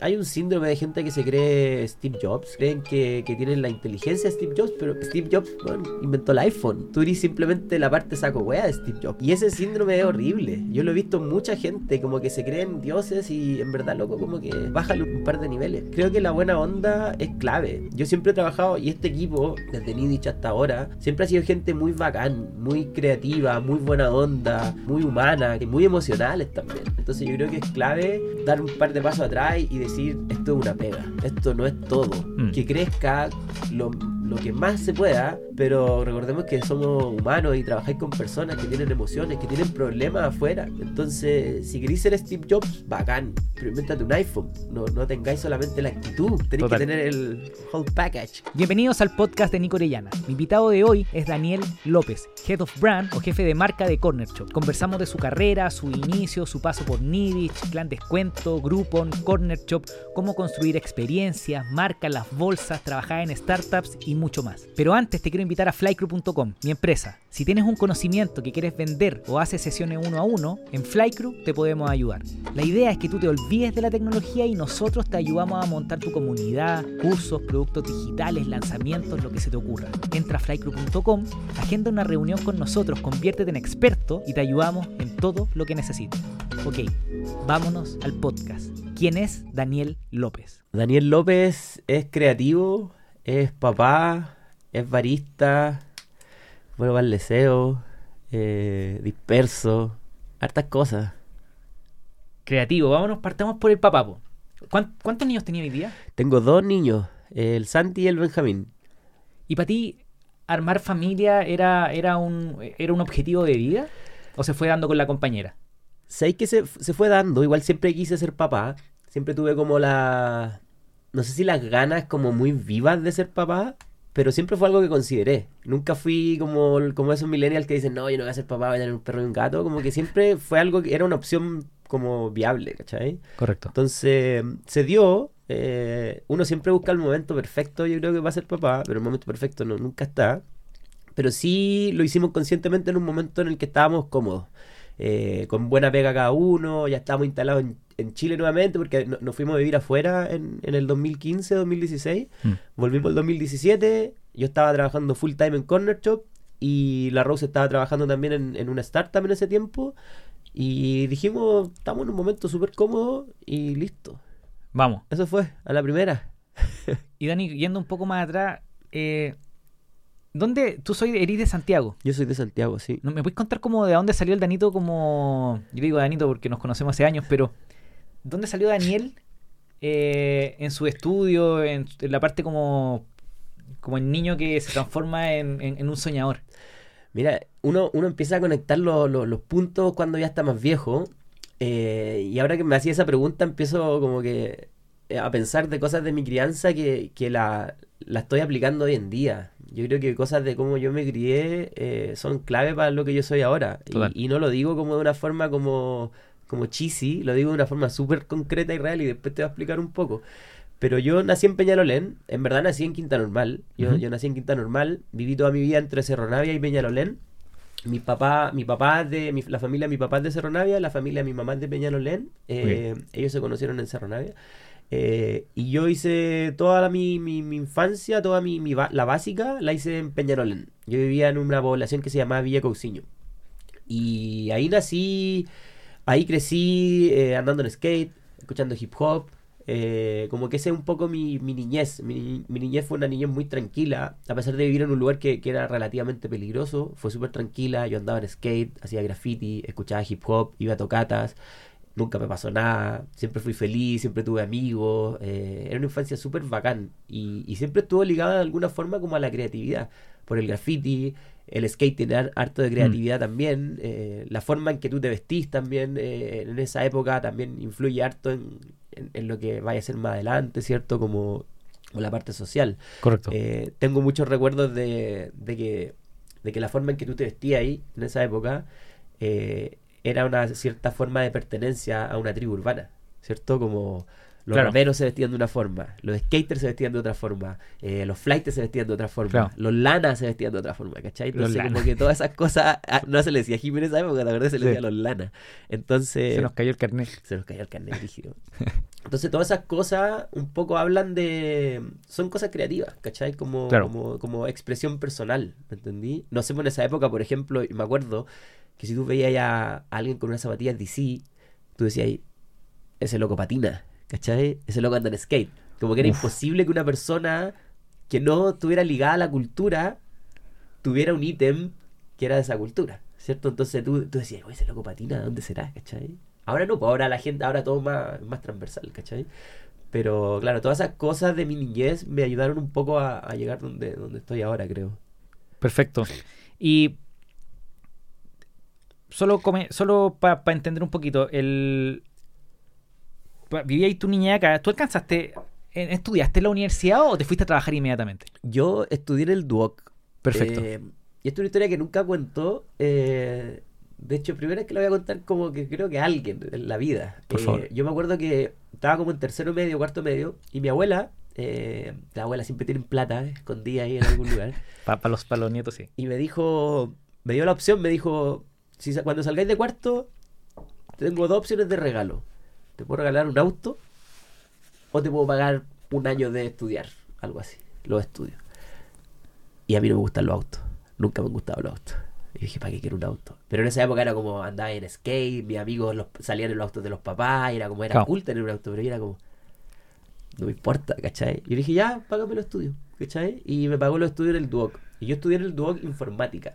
hay un síndrome de gente que se cree Steve Jobs, creen que, que tienen la inteligencia de Steve Jobs, pero Steve Jobs bueno, inventó el iPhone. Tú eres simplemente la parte saco wea de Steve Jobs. Y ese síndrome es horrible. Yo lo he visto en mucha gente, como que se creen dioses y en verdad, loco, como que bajan un par de niveles. Creo que la buena onda es clave. Yo siempre he trabajado y este equipo, desde Nidich hasta ahora, siempre ha sido gente muy bacán, muy creativa, muy buena onda, muy humana, y muy emocionales también. Entonces yo creo que es clave dar un par de pasos atrás y decir, esto es una pega, esto no es todo. Mm. Que crezca lo, lo que más se pueda, pero recordemos que somos humanos y trabajáis con personas que tienen emociones, que tienen problemas afuera. Entonces, si queréis ser Steve Jobs, bacán, pero un iPhone. No, no tengáis solamente la actitud, tenéis Total. que tener el whole package. Bienvenidos al podcast de Nico Orellana. Mi invitado de hoy es Daniel López, Head of Brand o jefe de marca de Corner Shop. Conversamos de su carrera, su inicio, su paso por Nidich, Clan Descuento, Groupon, Corner Shop, cómo construir experiencias, marcas, las bolsas, trabajar en startups y mucho más. Pero antes te quiero invitar a flycrew.com, mi empresa. Si tienes un conocimiento que quieres vender o haces sesiones uno a uno, en Flycrew te podemos ayudar. La idea es que tú te olvides de la tecnología y nosotros te ayudamos a montar tu comunidad, cursos, productos digitales, lanzamientos, lo que se te ocurra. Entra a flycrew.com, agenda una reunión con nosotros, conviértete en experto y te ayudamos en todo lo que necesites. Ok, vámonos al podcast. ¿Quién es Daniel López? Daniel López es creativo, es papá, es barista, bueno para el deseo, eh, disperso, hartas cosas. Creativo, vámonos, partamos por el papá. po. ¿Cuán- ¿Cuántos niños tenía hoy día? Tengo dos niños, el Santi y el Benjamín. ¿Y para ti armar familia era, era, un, era un objetivo de vida? ¿O se fue dando con la compañera? ¿Sabéis que se, se fue dando? Igual siempre quise ser papá. Siempre tuve como la... No sé si las ganas como muy vivas de ser papá, pero siempre fue algo que consideré. Nunca fui como, como esos millennials que dicen, no, yo no voy a ser papá, voy a tener un perro y un gato. Como que siempre fue algo que era una opción como viable, ¿cachai? Correcto. Entonces, se dio. eh, uno siempre busca el momento perfecto, yo creo que va a ser papá, pero el momento perfecto no, nunca está. Pero sí lo hicimos conscientemente en un momento en el que estábamos cómodos. Eh, con buena pega cada uno, ya estábamos instalados en, en Chile nuevamente, porque no- nos fuimos a vivir afuera en, en el 2015, 2016. Mm. Volvimos el 2017, yo estaba trabajando full time en Corner Shop y la Rose estaba trabajando también en, en una startup en ese tiempo. Y dijimos, estamos en un momento súper cómodo y listo. Vamos. Eso fue, a la primera. Y Dani, yendo un poco más atrás, eh, ¿dónde tú soy, eres de Santiago? Yo soy de Santiago, sí. ¿No ¿Me puedes contar como de dónde salió el Danito como... Yo digo Danito porque nos conocemos hace años, pero ¿dónde salió Daniel eh, en su estudio, en, en la parte como, como el niño que se transforma en, en- en un soñador? Mira, uno, uno empieza a conectar lo- lo- los puntos cuando ya está más viejo. eh, y ahora que me hacía esa pregunta, empiezo como que eh, a pensar de cosas de mi crianza que, que la, la estoy aplicando hoy en día. Yo creo que cosas de cómo yo me crié eh, son clave para lo que yo soy ahora. Y, y no lo digo como de una forma como, como cheesy, lo digo de una forma súper concreta y real y después te voy a explicar un poco. Pero yo nací en Peñalolén, en verdad nací en Quinta Normal. Yo, yo nací en Quinta Normal, viví toda mi vida entre Cerro Navia y Peñalolén. Mi papá, mi papá de mi- la familia de mi papá es de Cerro Navia, la familia de mi mamá es de Peñalolén. Eh, Ellos se conocieron en Cerro Navia. Eh, y yo hice toda mi, mi, infancia, toda mi, mi la básica, la hice en Peñalolén. Yo vivía en una población que se llamaba Villa Cousiño. Y ahí nací, ahí crecí eh, andando en skate, escuchando hip hop. eh, como que ese es un poco mi, mi niñez. Mi, mi niñez fue una niñez muy tranquila, a pesar de vivir en un lugar que, que era relativamente peligroso. Fue súper tranquila. Yo andaba en skate, hacía graffiti, escuchaba hip hop, iba a tocatas. Nunca me pasó nada, siempre fui feliz, siempre tuve amigos. eh, era una infancia súper bacán y, y siempre estuvo ligada de alguna forma como a la creatividad. Por el graffiti, el skate tiene har- harto de creatividad también. eh, la forma en que tú te vestís también eh, en esa época también influye harto en, en- en lo que vaya a ser más adelante, ¿cierto? Como, como la parte social. Correcto. Tengo muchos recuerdos de, de que, de que la forma en que tú te vestías ahí, en esa época, eh, era una cierta forma de pertenencia a una tribu urbana, ¿cierto? Como Los Claro. raperos se vestían de una forma, los skaters se vestían de otra forma, eh, los flighters se vestían de otra forma, Claro. los lanas se vestían de otra forma, ¿cachai? Los Entonces, como que todas esas cosas, ah, no se le decía Jimmy en esa época, la verdad se le Sí. decía los lanas. Entonces, Se nos cayó el carnet. se nos cayó el carnet rígido. Entonces, todas esas cosas un poco hablan de. Son cosas creativas, ¿cachai? Como, Claro. como, como expresión personal, ¿me entendí? No sé, en esa época, por ejemplo, y me acuerdo que si tú veías a alguien con unas zapatillas DC, tú decías, "Ay, ese loco patina, ¿cachai? Ese loco anda en skate. Como que era Uf. imposible que una persona que no estuviera ligada a la cultura tuviera un ítem que era de esa cultura, ¿cierto? Entonces tú, tú decías, "Oye, ese loco patina, ¿dónde será? ¿cachai? Ahora no, pues ahora la gente, ahora todo más, más transversal, ¿cachai? Pero claro, todas esas cosas de mi niñez me ayudaron un poco a, a llegar donde, donde estoy ahora, creo. Perfecto. Y solo come, solo para entender un poquito, el vivíais tu niñez acá, ¿tú alcanzaste, en- estudiaste en la universidad o te fuiste a trabajar inmediatamente? Yo estudié en el Duoc. Perfecto. eh, y esta es una historia que nunca cuento. eh, de hecho, primera vez que la voy a contar como que creo que alguien en la vida. Por Eh, favor. Yo me acuerdo que estaba como en tercero medio, cuarto medio, y mi abuela, eh, la abuela siempre tiene plata, eh, escondida ahí en algún lugar, Para los, pa los nietos, sí. y me dijo, me dio la opción, me dijo, si cuando salgáis de cuarto, tengo dos opciones de regalo. Te puedo regalar un auto o te puedo pagar un año de estudiar, algo así, los estudios. Y a mí no me gustan los autos, nunca me han gustado los autos. Y dije, ¿para qué quiero un auto? Pero en esa época era como andaba en skate, mis amigos los, salían en los autos de los papás, y era como, era Claro. cool tener un auto, pero yo era como, no me importa, ¿cachai? Y yo dije, ya, págame los estudios, ¿cachai? Y me pagó los estudios en el Duoc. Y yo estudié en el Duoc informática.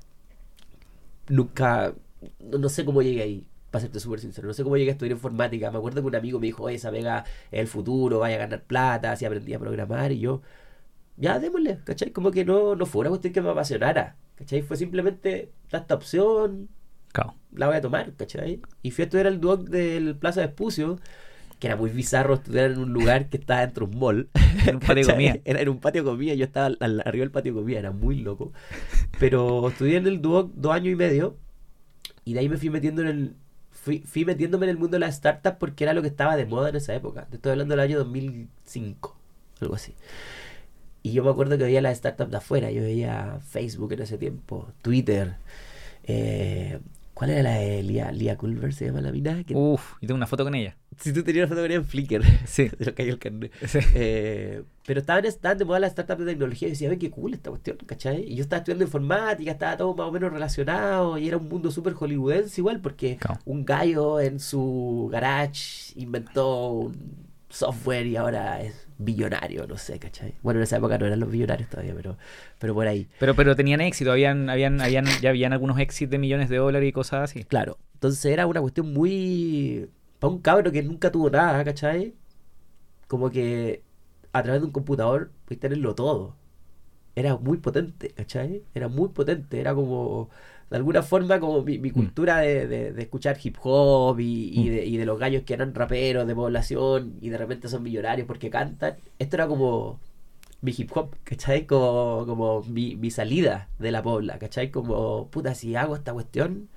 Nunca, no, no sé cómo llegué ahí, para serte súper sincero, no sé cómo llegué a estudiar informática. Me acuerdo que un amigo me dijo, oye, esa pega es el futuro, vaya a ganar plata, así aprendí a programar, y yo, ya, démosle, ¿cachai? Como que no, no fue una cuestión que me apasionara, ¿cachai? Fue simplemente, esta opción, Claro. la voy a tomar, ¿cachai? Y fui a estudiar el Duoc del Plaza de Espucio, que era muy bizarro estudiar en un lugar que estaba dentro de un mall. En un patio comida. Era en un patio de comida, yo estaba al- al- arriba del patio de comida, era muy loco. Pero estudié en el Duoc dos años y medio, y de ahí me fui metiendo en el... Fui, fui metiéndome en el mundo de las startups porque era lo que estaba de moda en esa época. Te estoy hablando del año 2005, algo así. Y yo me acuerdo que veía las startups de afuera. Yo veía Facebook en ese tiempo, Twitter. eh, ¿Cuál era la de Lia, Lia Culver? ¿Se llama la mina? Uf, y tengo una foto con ella. Si tú tenías una fotografía en Flickr. Sí. Se lo cayó el carnet. Sí. Eh, pero estaban, estaban de moda las startups de tecnología y decía, ve qué cool esta cuestión, ¿cachai? Y yo estaba estudiando informática, estaba todo más o menos relacionado y era un mundo súper hollywoodense igual porque un gallo en su garage inventó un software y ahora es billonario, no sé, ¿cachai? Bueno, en esa época no eran los billonarios todavía, pero, pero por ahí. Pero, pero tenían éxito, habían, habían, habían, ya habían algunos éxitos de millones de dólares y cosas así. Claro, entonces era una cuestión muy... Para un cabro que nunca tuvo nada, ¿cachai? Como que a través de un computador puedes tenerlo todo. Era muy potente, ¿cachai? Era muy potente, era como... De alguna forma como mi, mi cultura de, de- de escuchar hip hop y, y Mm. de, y de los gallos que eran raperos de población y de repente son millonarios porque cantan. Esto era como mi hip hop, ¿cachai? Como, como mi, mi salida de la pobla, ¿cachai? Como, puta, si hago esta cuestión,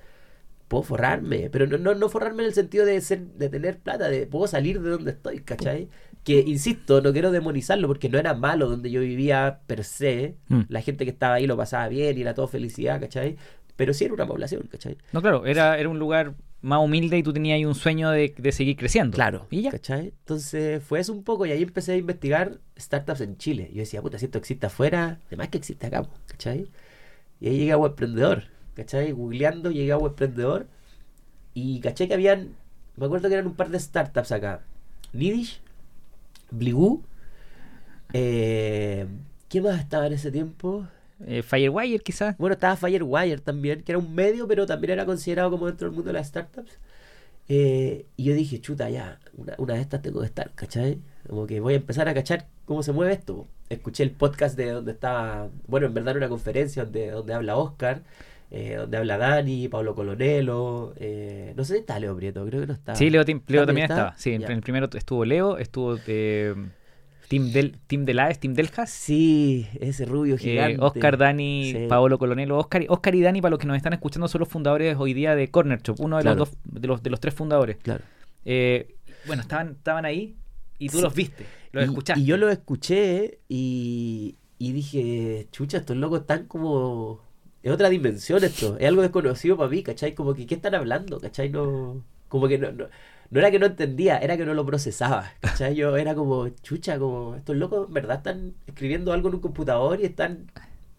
puedo forrarme, pero no, no, no forrarme en el sentido de ser, de tener plata, de puedo salir de donde estoy, ¿cachai? Que insisto, no quiero demonizarlo porque no era malo donde yo vivía per se, Mm. la gente que estaba ahí lo pasaba bien y era todo felicidad, ¿cachai? Pero sí era una población, ¿cachai? No, claro, era, era un lugar más humilde y tú tenías ahí un sueño de, de seguir creciendo. Claro, Y ya. ¿cachai? Entonces fue eso un poco y ahí empecé a investigar startups en Chile. Yo decía, puta, si esto existe afuera, además que existe acá, ¿cachai? Y ahí llegué a Webprendedor, ¿cachai? Googleando llegué a Webprendedor y caché que habían, me acuerdo que eran un par de startups acá. Nidish, Bligoo, eh, ¿qué más estaba en ese tiempo? Eh, Firewire quizás. Bueno, estaba Firewire también, que era un medio, pero también era considerado como dentro del mundo de las startups. Eh, y yo dije, chuta, ya, una, una de estas tengo que estar, ¿cachai? Como que voy a empezar a cachar cómo se mueve esto. Escuché el podcast de donde estaba, bueno, en verdad era una conferencia donde, donde habla Oscar, eh, donde habla Dani, Pablo Colonelo, eh, no sé si está Leo Prieto, creo que no está. Sí, Leo, Leo ¿También también está? estaba. Sí, en el primero estuvo Leo, estuvo eh, Tim, Del, Tim Delaes, Tim Deljas. Sí, ese rubio eh, gigante. Oscar, Dani, Sí. Paolo Colonelo, Oscar, Oscar y Dani, para los que nos están escuchando, son los fundadores hoy día de Corner Shop, uno de Claro. los dos, de los, de los tres fundadores. Claro. Eh, bueno, estaban, estaban ahí Y tú Sí. los viste, los y, escuchaste. y yo los escuché y, y dije, chucha, estos locos están como... Es otra dimensión esto, es algo desconocido para mí, ¿cachai? Como que, ¿qué están hablando? ¿Cachai? No, como que no, no, no era que no entendía, era que no lo procesaba, ¿cachai? Yo era como, chucha, como, estos locos, en ¿verdad? Están escribiendo algo en un computador y están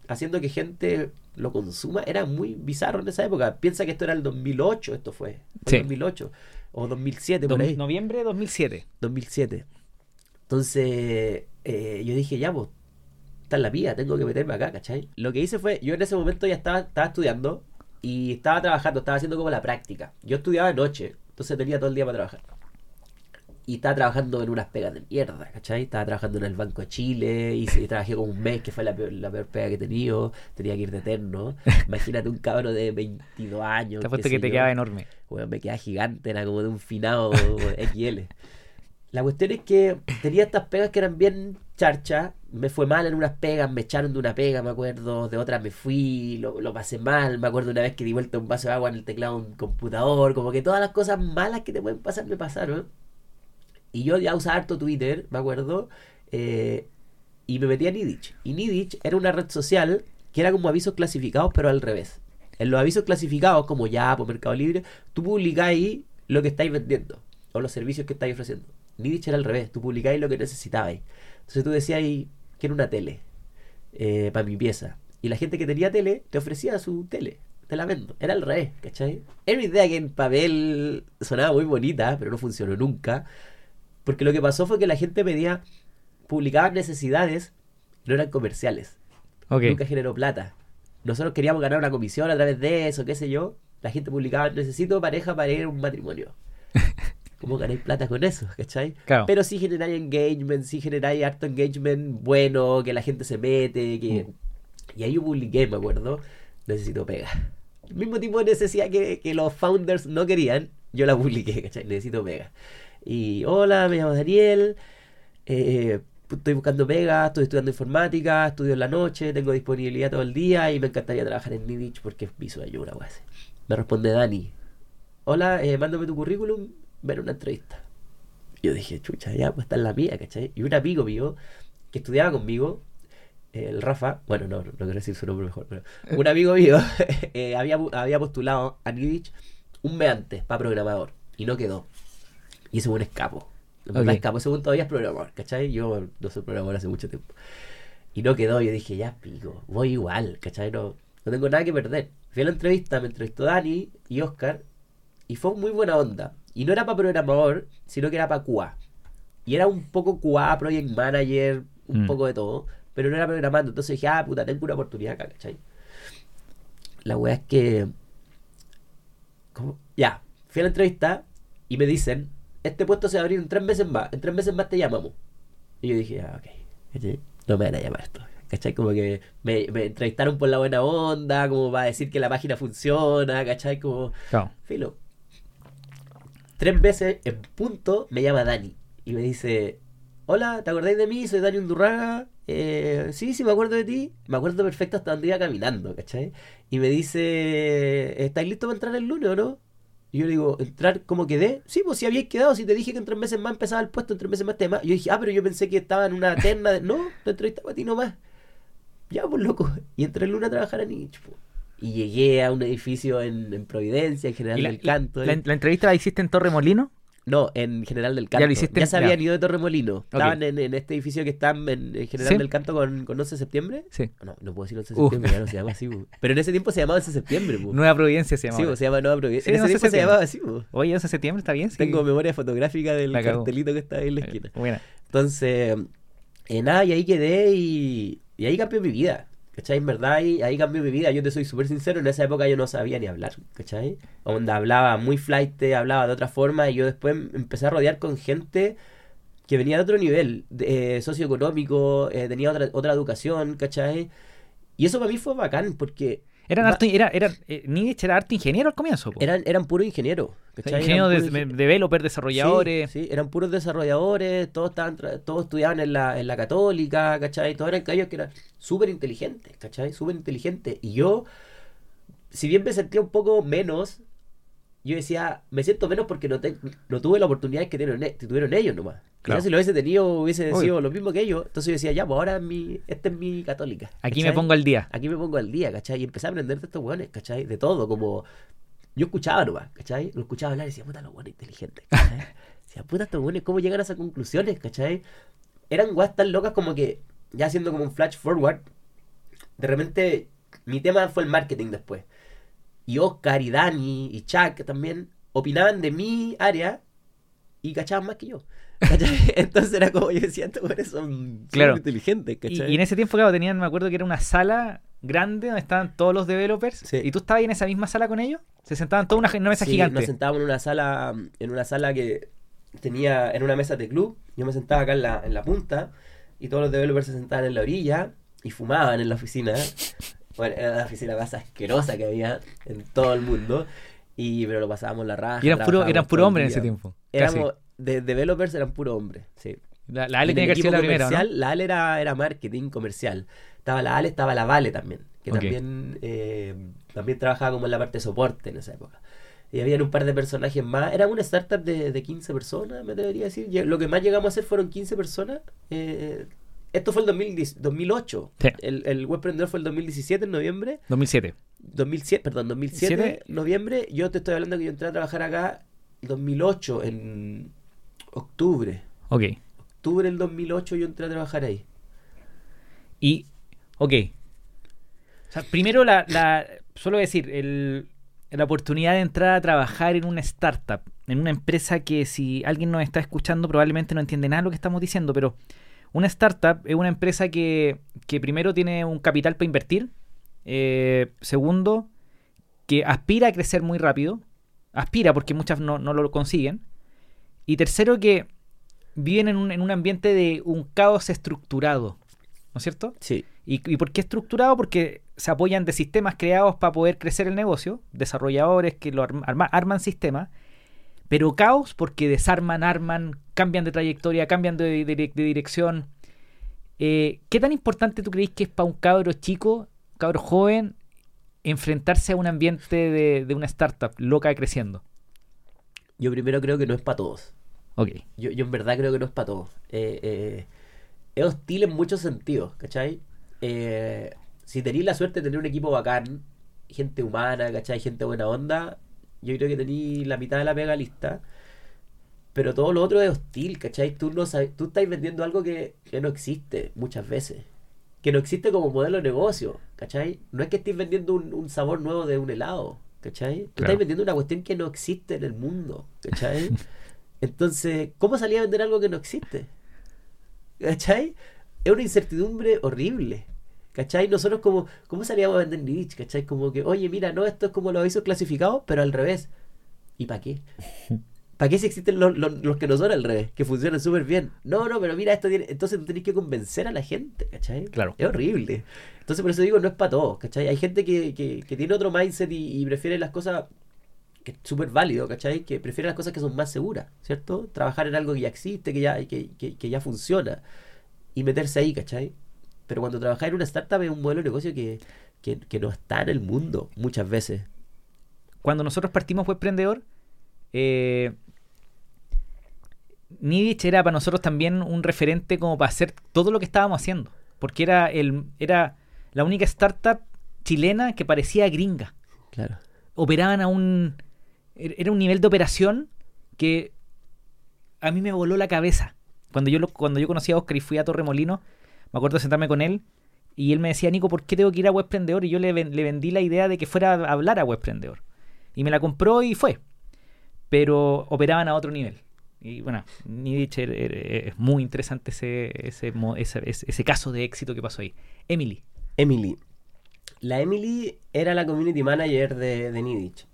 haciendo que gente lo consuma. Era muy bizarro en esa época. Piensa que esto era el 2008, esto fue. fue Sí. 2008 o 2007, Dos- por ahí. noviembre de 2007. 2007. Entonces, eh, yo dije, ya, pues, está en la mía, tengo que meterme acá, ¿cachai? Lo que hice fue, yo en ese momento ya estaba, estaba estudiando y estaba trabajando, estaba haciendo como la práctica. Yo estudiaba de noche, entonces tenía todo el día para trabajar. Y estaba trabajando en unas pegas de mierda, ¿cachai? Estaba trabajando en el Banco de Chile y, sí, trabajé como un mes, que fue la peor, la peor pega que he tenido. Tenía que ir de eterno. Imagínate un cabro de 22 años. Te apuesto que te yo. quedaba enorme. Weón, me quedaba gigante, era como de un finado XL. La cuestión es que tenía estas pegas que eran bien charcha. Me fue mal en unas pegas, me echaron de una pega, me acuerdo. De otra me fui, lo, lo pasé mal. Me acuerdo una vez que di vuelta un vaso de agua en el teclado de un computador. Como que todas las cosas malas que te pueden pasar me pasaron. Y yo ya usaba harto Twitter, me acuerdo. eh, y me metí a Nidich. Y Nidich era una red social que era como avisos clasificados, pero al revés. En los avisos clasificados, como ya por Mercado Libre, tú publicáis lo que estáis vendiendo o los servicios que estáis ofreciendo. Nidich era al revés, tú publicáis lo que necesitabais. Entonces tú decías quiero una tele para mi pieza. Y la gente que tenía tele te ofrecía su tele. Te la vendo. Era al revés, ¿cachai? Era una idea que en papel sonaba muy bonita, pero no funcionó nunca. Porque lo que pasó fue que la gente pedía, publicaba necesidades, no eran comerciales. Nunca generó plata. Nosotros queríamos ganar una comisión a través de eso, qué sé yo. La gente publicaba, necesito pareja para ir a un matrimonio. ¿Cómo ganáis plata con eso? ¿Cachai? Claro. Pero sí generáis engagement, sí generáis harto engagement bueno, que la gente se mete, que... Y ahí yo publiqué, me acuerdo, necesito pega. El mismo tipo de necesidad que, que los founders no querían, yo la publiqué, ¿cachai? Necesito pega. Y hola, me llamo Daniel, eh, estoy buscando pega, estoy estudiando informática, estudio en la noche, tengo disponibilidad todo el día y me encantaría trabajar en Nidich porque es mi una wea así. Me responde Dani, hola, eh, mándame tu currículum, ven a una entrevista. Yo dije, chucha, ya, pues está en la mía, ¿cachai? Y un amigo mío que estudiaba conmigo, el Rafa, bueno, no, no quiero decir su nombre mejor, pero un amigo mío eh, había, había postulado a Nidich un mes antes para programador y no quedó. Y ese buen escapo. En verdad Ok. escapo, ese buen todavía es programador, ¿cachai? Yo no soy programador hace mucho tiempo. Y no quedó, yo dije, ya pico, voy igual, ¿cachai? No, no tengo nada que perder. Fui a la entrevista, me entrevistó Dani y Oscar, y fue muy buena onda. Y no era para programador, sino que era para QA. Y era un poco QA, Project Manager, un Mm. poco de todo, pero no era programando. Entonces dije, ah, puta, tengo una oportunidad acá, ¿cachai? La wea es que. ¿Cómo? Ya, fui a la entrevista y me dicen, este puesto se va a abrir en tres meses más, en tres meses más te llamamos. Y yo dije, ah, ok, ¿cachai? no me van a llamar esto. ¿Cachai? Como que me, me entrevistaron por la buena onda, como para decir que la página funciona, ¿cachai? Como, Claro. filo. Tres veces en punto me llama Dani y me dice, hola, ¿te acordáis de mí? Soy Dani Undurraga. Eh, sí, sí, me acuerdo de ti. Me acuerdo perfecto hasta donde iba caminando, ¿cachai? Y me dice, ¿estáis listos para entrar el lunes o no? Y yo le digo, ¿entrar como quedé? Sí, pues si habíais quedado, si te dije que en tres meses más empezaba el puesto, en tres meses más te más. Yo dije, ah, pero yo pensé que estaba en una terna de... No, te entrevistaba a ti nomás. Ya, pues loco. Y entré el lunes a trabajar en Nietzsche, pues. Y llegué a un edificio en, en Providencia, en General ¿Y la, del Canto. la- la entrevista la hiciste en Torre Molino? No, en General del Canto. Ya lo hiciste en- se habían ya. ido de Torremolino. Estaban en, en este edificio que están en, en General Sí. del Canto con, con 11 de septiembre. Sí. No, no puedo decir 11 de Uh. septiembre, ya no se llama así. bu. Pero en ese tiempo se llamaba 11 de septiembre. bu. Nueva Providencia se llama. sí, bu, se llama Nueva Providencia. Sí, en 11 ese tiempo se llamaba así. Oye, 11 de septiembre está bien. Sí. Tengo memoria fotográfica del cartelito que está ahí en la esquina. Buena. Entonces, eh, nada, y ahí quedé y, y ahí cambió mi vida. ¿Cachai? En verdad, ahí, ahí cambió mi vida. Yo te soy súper sincero, en esa época yo no sabía ni hablar. ¿Cachai? Onda, hablaba muy flight, hablaba de otra forma y yo después empecé a rodear con gente que venía de otro nivel eh, socioeconómico, eh, tenía otra, otra educación, ¿cachai? Y eso para mí fue bacán porque Eran Va- harto, era, era, eh, Nidich era arte ingeniero al comienzo. po. eran, eran puros ingenieros. ingeniero Eran de, puros ingen- developer, desarrolladores. Sí, sí, eran puros desarrolladores, todos estaban todos estudiaban en la, en la católica, ¿cachai? Todos eran gallos que eran súper inteligentes, ¿cachai? Súper inteligentes. Y yo, si bien me sentía un poco menos, yo decía, me siento menos porque no, te- no tuve la oportunidad que tuvieron, e- que tuvieron ellos nomás. Claro. Si lo hubiese tenido, hubiese Obvio. sido lo mismo que ellos. Entonces yo decía, ya, pues ahora mi, esta es mi católica. Aquí me ¿cachai? pongo al día. Aquí me pongo al día, ¿cachai? Y empecé a aprender de estos hueones, ¿cachai? De todo, como... Yo escuchaba nomás, ¿cachai? Lo escuchaba hablar y decía, puta, los hueones inteligentes, ¿cachai? decía, puta, estos hueones, ¿cómo llegan a esas conclusiones, ¿cachai? Eran weas tan locas como que, ya haciendo como un flash forward, de repente mi tema fue el marketing después. Y Oscar y Dani y Chuck también opinaban de mi área y cachaban más que yo. ¿cachai? Entonces era como yo decía, estos hueones son Claro. inteligentes, Y, ¿cachai? y en ese tiempo, claro, tenían, me acuerdo que era una sala grande donde estaban todos los developers. Sí. ¿Y tú estabas ahí en esa misma sala con ellos? Se sentaban toda una, una mesa Sí, gigante. Nos sentábamos en una sala, en una sala que tenía, en una mesa de club. Yo me sentaba acá en la, en la punta y todos los developers se sentaban en la orilla y fumaban en la oficina. Bueno, era la oficina más asquerosa que había en todo el mundo. Y, pero lo pasábamos la raja. Y eran puro, eran puro el hombres en ese tiempo. Éramos, de developers eran puro hombres, sí. La, la Ale tenía que equipo la primera, ¿no? La Ale era, era marketing comercial. Estaba la Ale, estaba la Vale también, que también, eh, también trabajaba como en la parte de soporte en esa época. Y habían un par de personajes más. Era una startup de, de 15 personas, me debería decir. Lle- Lo que más llegamos a hacer fueron 15 personas. Eh, esto fue el 2010 2008. Sí. El, el Webprendedor fue el 2017, en noviembre. 2007. 2007, perdón, 2007, ¿Siete? noviembre. Yo te estoy hablando que yo entré a trabajar acá 2008, en octubre. Ok. Octubre del 2008 yo entré a trabajar ahí. Y, ok. O sea, primero, la, la solo decir, el, la oportunidad de entrar a trabajar en una startup, en una empresa que si alguien nos está escuchando probablemente no entiende nada de lo que estamos diciendo, pero una startup es una empresa que, que primero tiene un capital para invertir, eh, segundo, que aspira a crecer muy rápido, aspira porque muchas no, no lo consiguen, y tercero que viven en un, en un ambiente de un caos estructurado, ¿no es cierto? Sí. ¿Y, y por qué estructurado? Porque se apoyan de sistemas creados para poder crecer el negocio, desarrolladores que lo arma- arma- arman sistemas, pero caos porque desarman, arman, cambian de trayectoria, cambian de, de- de dirección. Eh, ¿Qué tan importante tú crees que es para un cabro chico, cabro joven, enfrentarse a un ambiente de, de una startup loca creciendo? Yo primero creo que no es para todos. Ok, Yo, yo en verdad creo que no es para todos. Eh, eh, es hostil en muchos sentidos, ¿cachai? Eh, si tenéis la suerte de tener un equipo bacán, gente humana, ¿cachai? Gente buena onda, yo creo que tenéis la mitad de la pega lista. Pero todo lo otro es hostil, ¿cachai? Tú, no sabes, tú estás vendiendo algo que, que no existe muchas veces. Que no existe como modelo de negocio, ¿cachai? No es que estés vendiendo un, un sabor nuevo de un helado, ¿cachai? Tú Claro. estás vendiendo una cuestión que no existe en el mundo, ¿cachai? Entonces, ¿cómo salía a vender algo que no existe? ¿Cachai? Es una incertidumbre horrible. ¿Cachai? Nosotros como, ¿cómo salíamos a vender niche? ¿Cachai? Como que, oye, mira, no, esto es como lo hizo clasificado, pero al revés. ¿Y para qué? ¿Para qué si existen los, los- los que no son al revés? Que funcionan súper bien. No, no, pero mira, esto tiene... Entonces tú tenés que convencer a la gente, ¿cachai? Claro. Es horrible. Entonces por eso digo, no es para todos, ¿cachai? Hay gente que, que, que tiene otro mindset y, y prefiere las cosas que es súper válido, ¿cachai? Que prefiere las cosas que son más seguras, ¿cierto? Trabajar en algo que ya existe, que ya, que, que, que ya funciona y meterse ahí, ¿cachai? Pero cuando trabajas en una startup es un modelo de negocio que, que, que no está en el mundo muchas veces. cuando nosotros partimos Webprendedor, eh, Nidich era para nosotros también un referente como para hacer todo lo que estábamos haciendo. Porque era, el, era la única startup chilena que parecía gringa. Claro. Operaban a un... er- Era un nivel de operación que a mí me voló la cabeza. Cuando yo, lo- cuando yo conocí a Oscar y fui a Torremolino, me acuerdo de sentarme con él y él me decía, Nico, ¿por qué tengo que ir a Webprendedor? Y yo le, le vendí la idea de que fuera a hablar a Webprendedor. Y me la compró y fue. Pero operaban a otro nivel. Y bueno, Nidich er- er- es muy interesante ese, ese, ese- ese caso de éxito que pasó ahí. Emily. Emily. La Emily era la community manager de, de Nidich.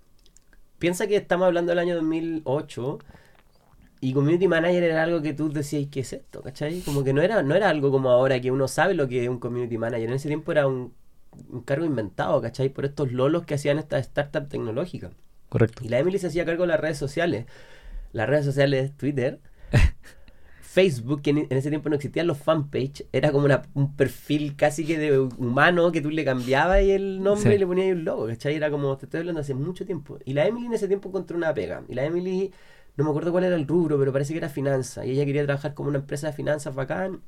Piensa que estamos hablando del año 2008 y community manager era algo que tú decías, ¿qué es esto? ¿Cachai? Como que no era, no era algo como ahora que uno sabe lo que es un community manager. En ese tiempo era un, un cargo inventado, ¿cachai? Por estos lolos que hacían estas startups tecnológicas. Correcto. Y la Emily se hacía cargo de las redes sociales. Las redes sociales, Twitter, Facebook, que en, ese tiempo no existían los fanpage, era como una, un perfil casi que de humano que tú le cambiabas y el nombre y le ponías un logo, ¿cachai? Era como, te estoy hablando hace mucho tiempo. Y la Emily en ese tiempo encontró una pega. Y la Emily, no me acuerdo cuál era el rubro, pero parece que era finanza. Y ella quería trabajar como una empresa de finanzas bacán.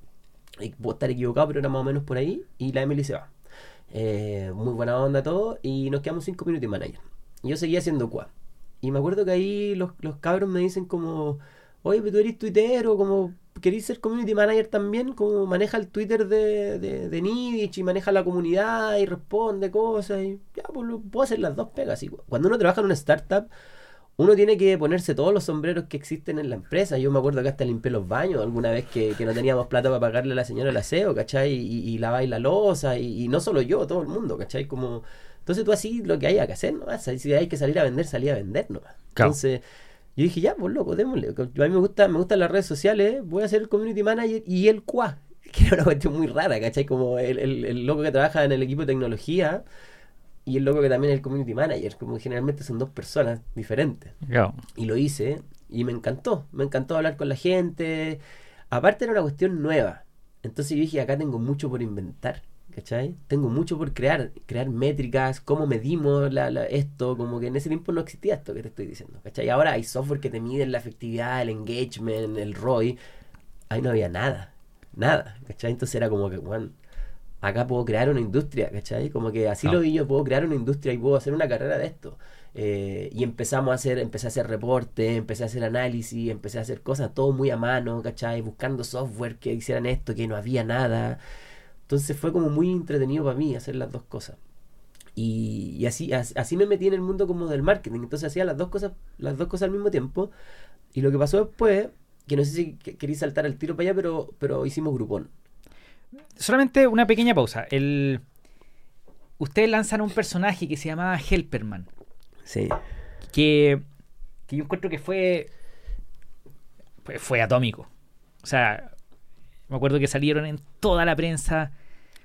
Y puedo estar equivocado, pero era más o menos por ahí. Y la Emily se va. Eh, muy buena onda todo. Y nos quedamos cinco minutos y manager. Y yo seguía haciendo QA. Y me acuerdo que ahí los, los cabros me dicen como oye, pero tú eres tuitero, como querés ser community manager también, como maneja el Twitter de, de, de Nidich y maneja la comunidad y responde cosas y ya, pues puedo hacer las dos pegas. Y cuando uno trabaja en una startup, uno tiene que ponerse todos los sombreros que existen en la empresa. Yo me acuerdo que hasta limpié los baños alguna vez que, no teníamos plata para pagarle a la señora el aseo, ¿cachai? Y, y la losa, y, no solo yo, todo el mundo, ¿cachai? Como, entonces tú así lo que hay que hacer, ¿no? Si hay que salir a vender, salí a vender, ¿no? Entonces yo dije, ya, pues loco, démosle. A mí me, gusta, me gustan las redes sociales, voy a ser el community manager y el QA. Que era una cuestión muy rara, ¿cachai? Como el, el, loco que trabaja en el equipo de tecnología y el loco que también es el community manager. Como generalmente son dos personas diferentes. Y lo hice y me encantó. Me encantó hablar con la gente. Aparte era una cuestión nueva. Entonces yo dije, acá tengo mucho por inventar. ¿Cachai? Tengo mucho por crear, crear métricas, cómo medimos la, esto, como que en ese tiempo no existía esto que te estoy diciendo, ¿cachai? Ahora hay software que te miden la efectividad, el engagement, el ROI, ahí no había nada, nada, ¿cachai? Entonces era como que, bueno, acá puedo crear una industria, ¿cachai? Como que así lo vi yo, puedo crear una industria y puedo hacer una carrera de esto. Eh, y empezamos a hacer, empecé a hacer reporte, empecé a hacer análisis, empecé a hacer cosas todo muy a mano, ¿cachai? Buscando software que hicieran esto, que no había nada. Entonces fue como muy entretenido para mí hacer las dos cosas. Y, así, así me metí en el mundo como del marketing. Entonces hacía las dos cosas, las dos cosas al mismo tiempo. Y lo que pasó después, que no sé si queréis saltar al tiro para allá, pero, pero hicimos grupón. Solamente una pequeña pausa. El... Ustedes lanzan un personaje que se llamaba Helperman. Sí. Que, que yo encuentro que fue, fue, fue atómico. O sea, me acuerdo que salieron en toda la prensa.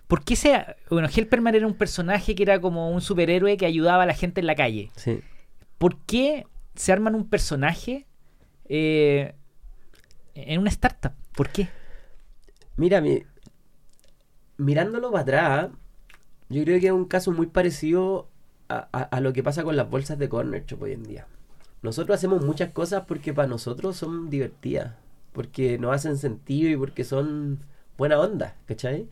¿Por qué sea.? Bueno, Helperman era un personaje que era como un superhéroe que ayudaba a la gente en la calle. Sí. ¿Por qué se arman un personaje eh, en una startup? ¿Por qué? Mira, mi, mirándolo para atrás, yo creo que es un caso muy parecido a, lo que pasa con las bolsas de Corner Shop hoy en día. Nosotros hacemos muchas cosas porque para nosotros son divertidas porque no hacen sentido y porque son buena onda, ¿cachai?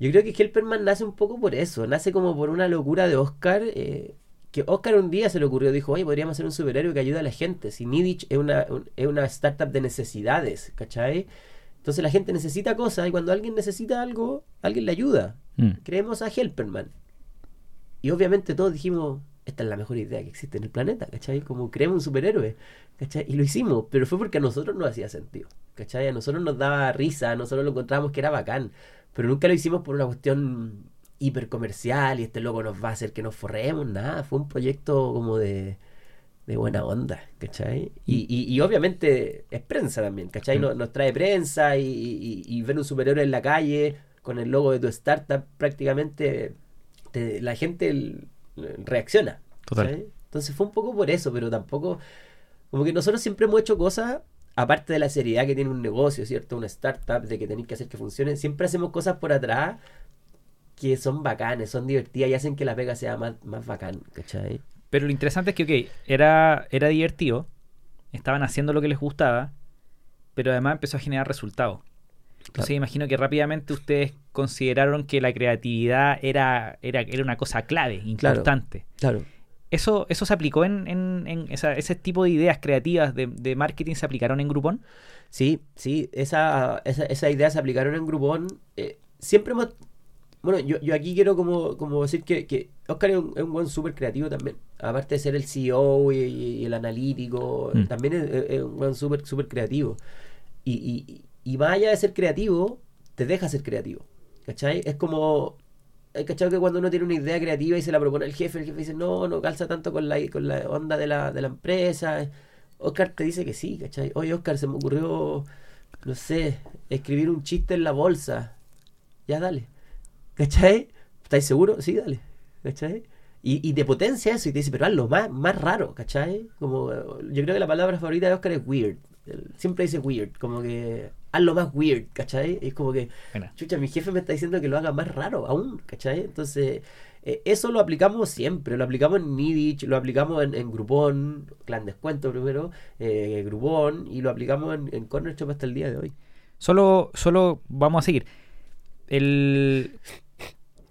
Yo creo que Helperman nace un poco por eso, nace como por una locura de Oscar, eh, que Oscar un día se le ocurrió, dijo, oye, podríamos hacer un superhéroe que ayude a la gente, si Nidich es una, es una startup de necesidades, ¿cachai? Entonces la gente necesita cosas y cuando alguien necesita algo, alguien le ayuda. Mm. Creemos a Helperman. Y obviamente todos dijimos, esta es la mejor idea que existe en el planeta, ¿cachai? Como creemos un superhéroe, ¿cachai? Y lo hicimos, pero fue porque a nosotros no hacía sentido, ¿cachai? A nosotros nos daba risa, a nosotros lo encontrábamos que era bacán, pero nunca lo hicimos por una cuestión hiper comercial y este loco nos va a hacer que nos forremos, nada, fue un proyecto como de, de buena onda, ¿cachai? Y, y, obviamente es prensa también, ¿cachai? Nos, nos trae prensa y, y, ver un superhéroe en la calle con el logo de tu startup prácticamente la gente reacciona. Entonces fue un poco por eso, pero tampoco. Como que nosotros siempre hemos hecho cosas, aparte de la seriedad que tiene un negocio, ¿cierto? Una startup, de que tenéis que hacer que funcione, siempre hacemos cosas por atrás que son bacanes, son divertidas y hacen que la pega sea más, más bacán, ¿cachai? Pero lo interesante es que, ok, era, era divertido, estaban haciendo lo que les gustaba, pero además empezó a generar resultados. Entonces imagino que rápidamente ustedes consideraron que la creatividad era, era, era una cosa clave, importante. Claro. ¿Eso, ¿Eso se aplicó en, en, ese tipo de ideas creativas de, marketing se aplicaron en Groupon? Sí, sí, esa, esa, esa idea se aplicaron en Groupon. Eh, siempre hemos... Bueno, yo, yo aquí quiero como, como decir que, que Oscar es un, buen súper creativo también. Aparte de ser el CEO y, el analítico, mm. también es, un buen súper super creativo. y, y más allá de ser creativo, te deja ser creativo. ¿Cachai? Es como. ¿Cachai? Que cuando uno tiene una idea creativa y se la propone el jefe, el jefe dice, no, no calza tanto con la, con la onda de la, de la empresa. Oscar te dice que sí, ¿cachai? Oye, Oscar, se me ocurrió, no sé, escribir un chiste en la bolsa. Ya, dale. ¿Cachai? ¿Estáis seguros? Sí, dale. ¿Cachai? Y, y te potencia eso y te dice, pero hazlo más, más raro, ¿cachai? Como, yo creo que la palabra favorita de Oscar es weird. Siempre dice weird, como que hazlo más weird, ¿cachai? Es como que, chucha, mi jefe me está diciendo que lo haga más raro aún, ¿cachai? Entonces, eh, eso lo aplicamos siempre, lo aplicamos en Nidich, lo aplicamos en, en Groupon, Clan Descuento primero, eh, Groupon, y lo aplicamos en, en Corner Shop hasta el día de hoy. Solo, solo vamos a seguir. El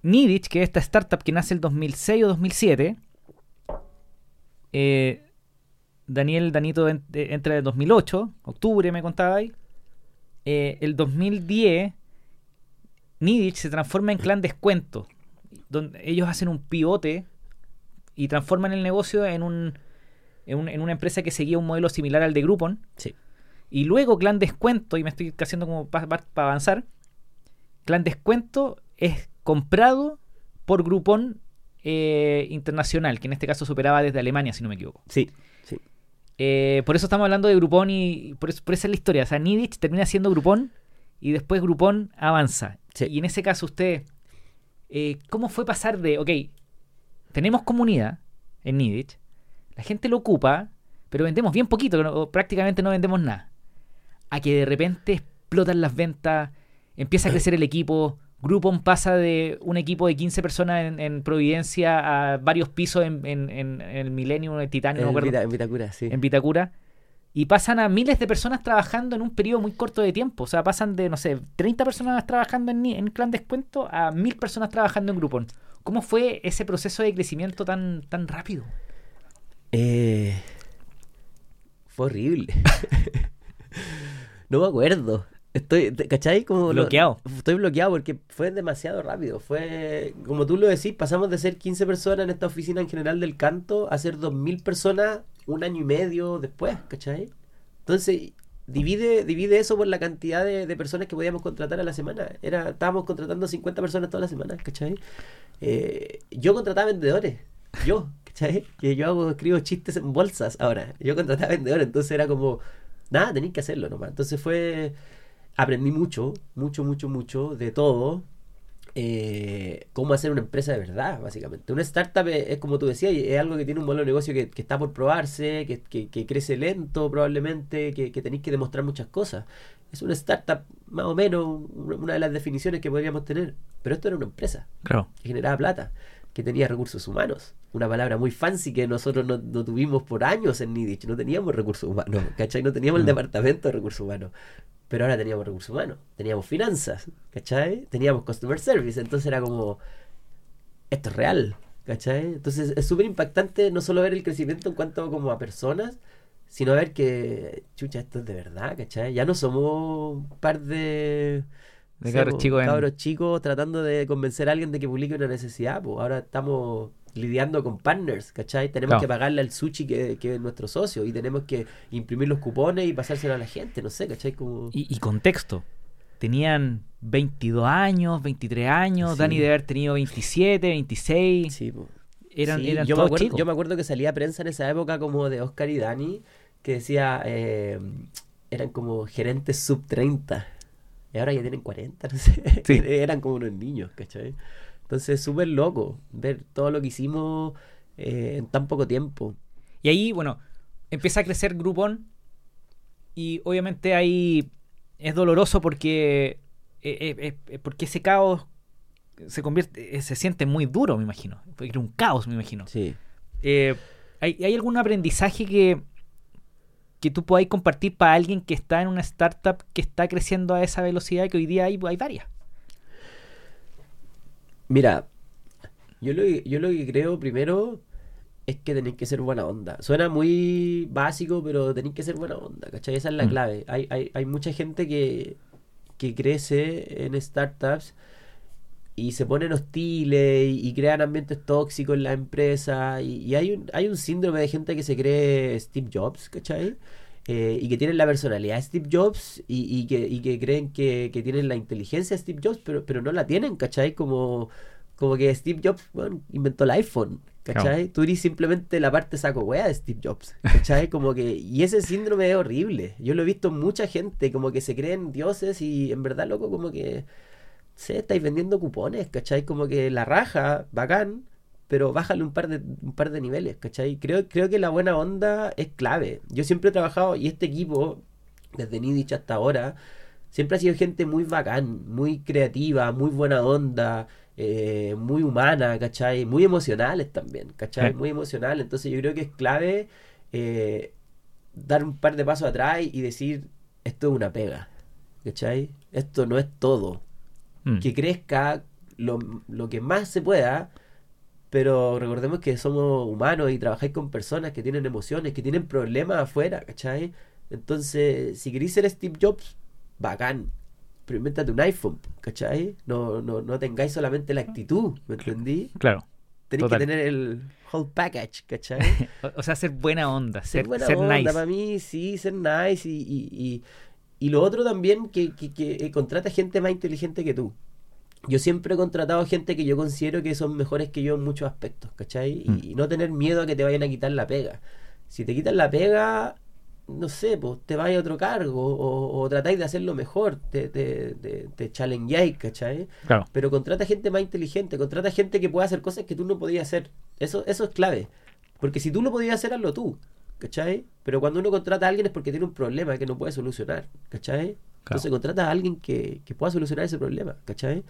Nidich, que es esta startup que nace el 2006 o 2007, eh, Daniel Danito en- eh, entra en el 2008, octubre me contaba ahí. Eh, el 2010, Nidich se transforma en Clan Descuento, donde ellos hacen un pivote y transforman el negocio en, un, en, un- en una empresa que seguía un modelo similar al de Groupon. Sí. Y luego Clan Descuento, y me estoy haciendo como para avanzar, Clan Descuento es comprado por Groupon eh, Internacional, que en este caso superaba desde Alemania, si no me equivoco. Sí. Eh, por eso estamos hablando de Groupon y por, eso, por esa es la historia. O sea, Nidich termina siendo Groupon y después Groupon avanza. Sí. Y en ese caso usted, eh, ¿cómo fue pasar de, ok, tenemos comunidad en Nidich, la gente lo ocupa, pero vendemos bien poquito, no- prácticamente no vendemos nada, a que de repente explotan las ventas, empieza a crecer el equipo, Groupon pasa de un equipo de 15 personas en, en Providencia a varios pisos en, en- en- en el Millennium, en Titanio, no acuerdo en Vitacura, sí. en Vitacura y pasan a miles de personas trabajando en un periodo muy corto de tiempo. O sea, pasan de, no sé, 30 personas trabajando en, en Clan Descuento a 1000 personas trabajando en Groupon. ¿Cómo fue ese proceso de crecimiento tan, tan rápido? Eh, fue horrible. no me acuerdo. Estoy, ¿cachai? Como lo- Bloqueado. estoy bloqueado porque fue demasiado rápido. Fue, como tú lo decís, pasamos de ser 15 personas en esta oficina en general del canto a ser 2.000 personas un año y medio después, ¿cachai? Entonces, divide, divide eso por la cantidad de, de personas que podíamos contratar a la semana. Era, estábamos contratando 50 personas todas las semanas, ¿cachai? Eh, yo contrataba vendedores. Yo, ¿cachai? Que yo hago, escribo chistes en bolsas ahora. Yo contrataba vendedores, entonces era como, nada, tenéis que hacerlo nomás. Entonces fue, aprendí mucho, mucho, mucho, mucho de todo. eh, cómo hacer una empresa de verdad, básicamente. Una startup es, es como tú decías, es algo que tiene un modelo de negocio que, que está por probarse, que, que- que crece lento probablemente, que, que tenéis que demostrar muchas cosas. Es una startup, más o menos, una una de las definiciones que podríamos tener. Pero esto era una empresa Claro. que generaba plata, que tenía recursos humanos. Una palabra muy fancy que nosotros no, no tuvimos por años en Nidich. No teníamos recursos humanos, ¿cachai? No teníamos el Mm. departamento de recursos humanos. Pero ahora teníamos recursos humanos, teníamos finanzas, ¿cachai? Teníamos customer service. Entonces era como, esto es real, ¿cachai? Entonces es súper impactante no solo ver el crecimiento en cuanto como a personas, sino ver que, chucha, esto es de verdad, ¿cachai? Ya no somos un par de... De cabros chicos en- cabros chicos tratando de convencer a alguien de que publique una necesidad, pues ahora estamos lidiando con partners, ¿cachai? Tenemos Claro. que pagarle al sushi que, que es nuestro socio y tenemos que imprimir los cupones y pasárselo a la gente, no sé, ¿cachai? Como... Y, y contexto. Tenían 22 años, 23 años, Sí. Dani debe haber tenido 27, 26. Sí, po. Eran, Sí, eran yo, me todos acuerdo, chicos. yo me acuerdo que salía prensa en esa época como de Oscar y Dani, que decía, eh, eran como gerentes sub 30. Y ahora ya tienen 40, no sé. Sí. eran como unos niños, ¿cachai? Entonces, súper loco ver todo lo que hicimos eh, en tan poco tiempo. Y ahí, bueno, empieza a crecer Groupon y obviamente ahí es doloroso porque, eh, eh, porque ese caos se convierte, se siente muy duro, me imagino. Era un caos, me imagino. Sí. ¿hay, hay algún aprendizaje que, que tú podáis compartir para alguien que está en una startup que está creciendo a esa velocidad que hoy día hay, hay varias? Mira, yo lo, que- yo lo que creo primero es que tenéis que ser buena onda. Suena muy básico, pero tenéis que ser buena onda, ¿cachai? Esa es la Mm. clave. Hay, hay, hay mucha gente que, que crece en startups y se ponen hostiles y, y crean ambientes tóxicos en la empresa. Y, y hay, un, hay un síndrome de gente que se cree Steve Jobs, ¿cachai? Eh, y que tienen la personalidad de Steve Jobs y, y que, y que creen que, que tienen la inteligencia de Steve Jobs, pero, pero no la tienen, ¿cachai? Como, como que Steve Jobs bueno, inventó el iPhone, ¿cachai? Tú eres simplemente la parte saco wea de Steve Jobs, ¿cachai? Como que, y ese síndrome es horrible. Yo lo he visto en mucha gente, como que se creen dioses y en verdad, loco, como que se estáis vendiendo cupones, ¿cachai? Como que la raja, bacán, pero bájale un par de, un par de niveles, ¿cachai? Creo, creo que la buena onda es clave. Yo siempre he trabajado, y este equipo, desde Nidich hasta ahora, siempre ha sido gente muy bacán, muy creativa, muy buena onda, eh, muy humana, ¿cachai? Muy emocionales también, ¿cachai? Muy emocional. Entonces yo creo que es clave eh, dar un par de pasos atrás y decir, esto es una pega, ¿cachai? Esto no es todo. Mm. Que crezca lo, lo que más se pueda, pero recordemos que somos humanos y trabajáis con personas que tienen emociones, que tienen problemas afuera, ¿cachai? Entonces, si queréis ser Steve Jobs, bacán. Pero invéntate un iPhone, ¿cachai? No, no, no tengáis solamente la actitud, ¿me entendí? Claro. Tenéis que tener el whole package, ¿cachai? O, o sea, ser buena onda, ser ser, buena ser onda, nice. para mí, sí, ser nice y, y, y, y lo otro también, que, que, que eh, contrata gente más inteligente que tú. Yo siempre he contratado gente que yo considero que son mejores que yo en muchos aspectos, ¿cachai? Mm. Y, no tener miedo a que te vayan a quitar la pega. Si te quitan la pega, no sé, pues te vais a otro cargo o, o tratáis de hacerlo mejor, te, te, te, te challengeáis, ¿cachai? Claro. Pero contrata gente más inteligente, contrata gente que pueda hacer cosas que tú no podías hacer. Eso, eso es clave. Porque si tú lo podías hacer, hazlo tú. ¿Cachai? Pero cuando uno contrata a alguien es porque tiene un problema que no puede solucionar. ¿Cachai? Entonces contrata a alguien que, que pueda solucionar ese problema. ¿Cachai?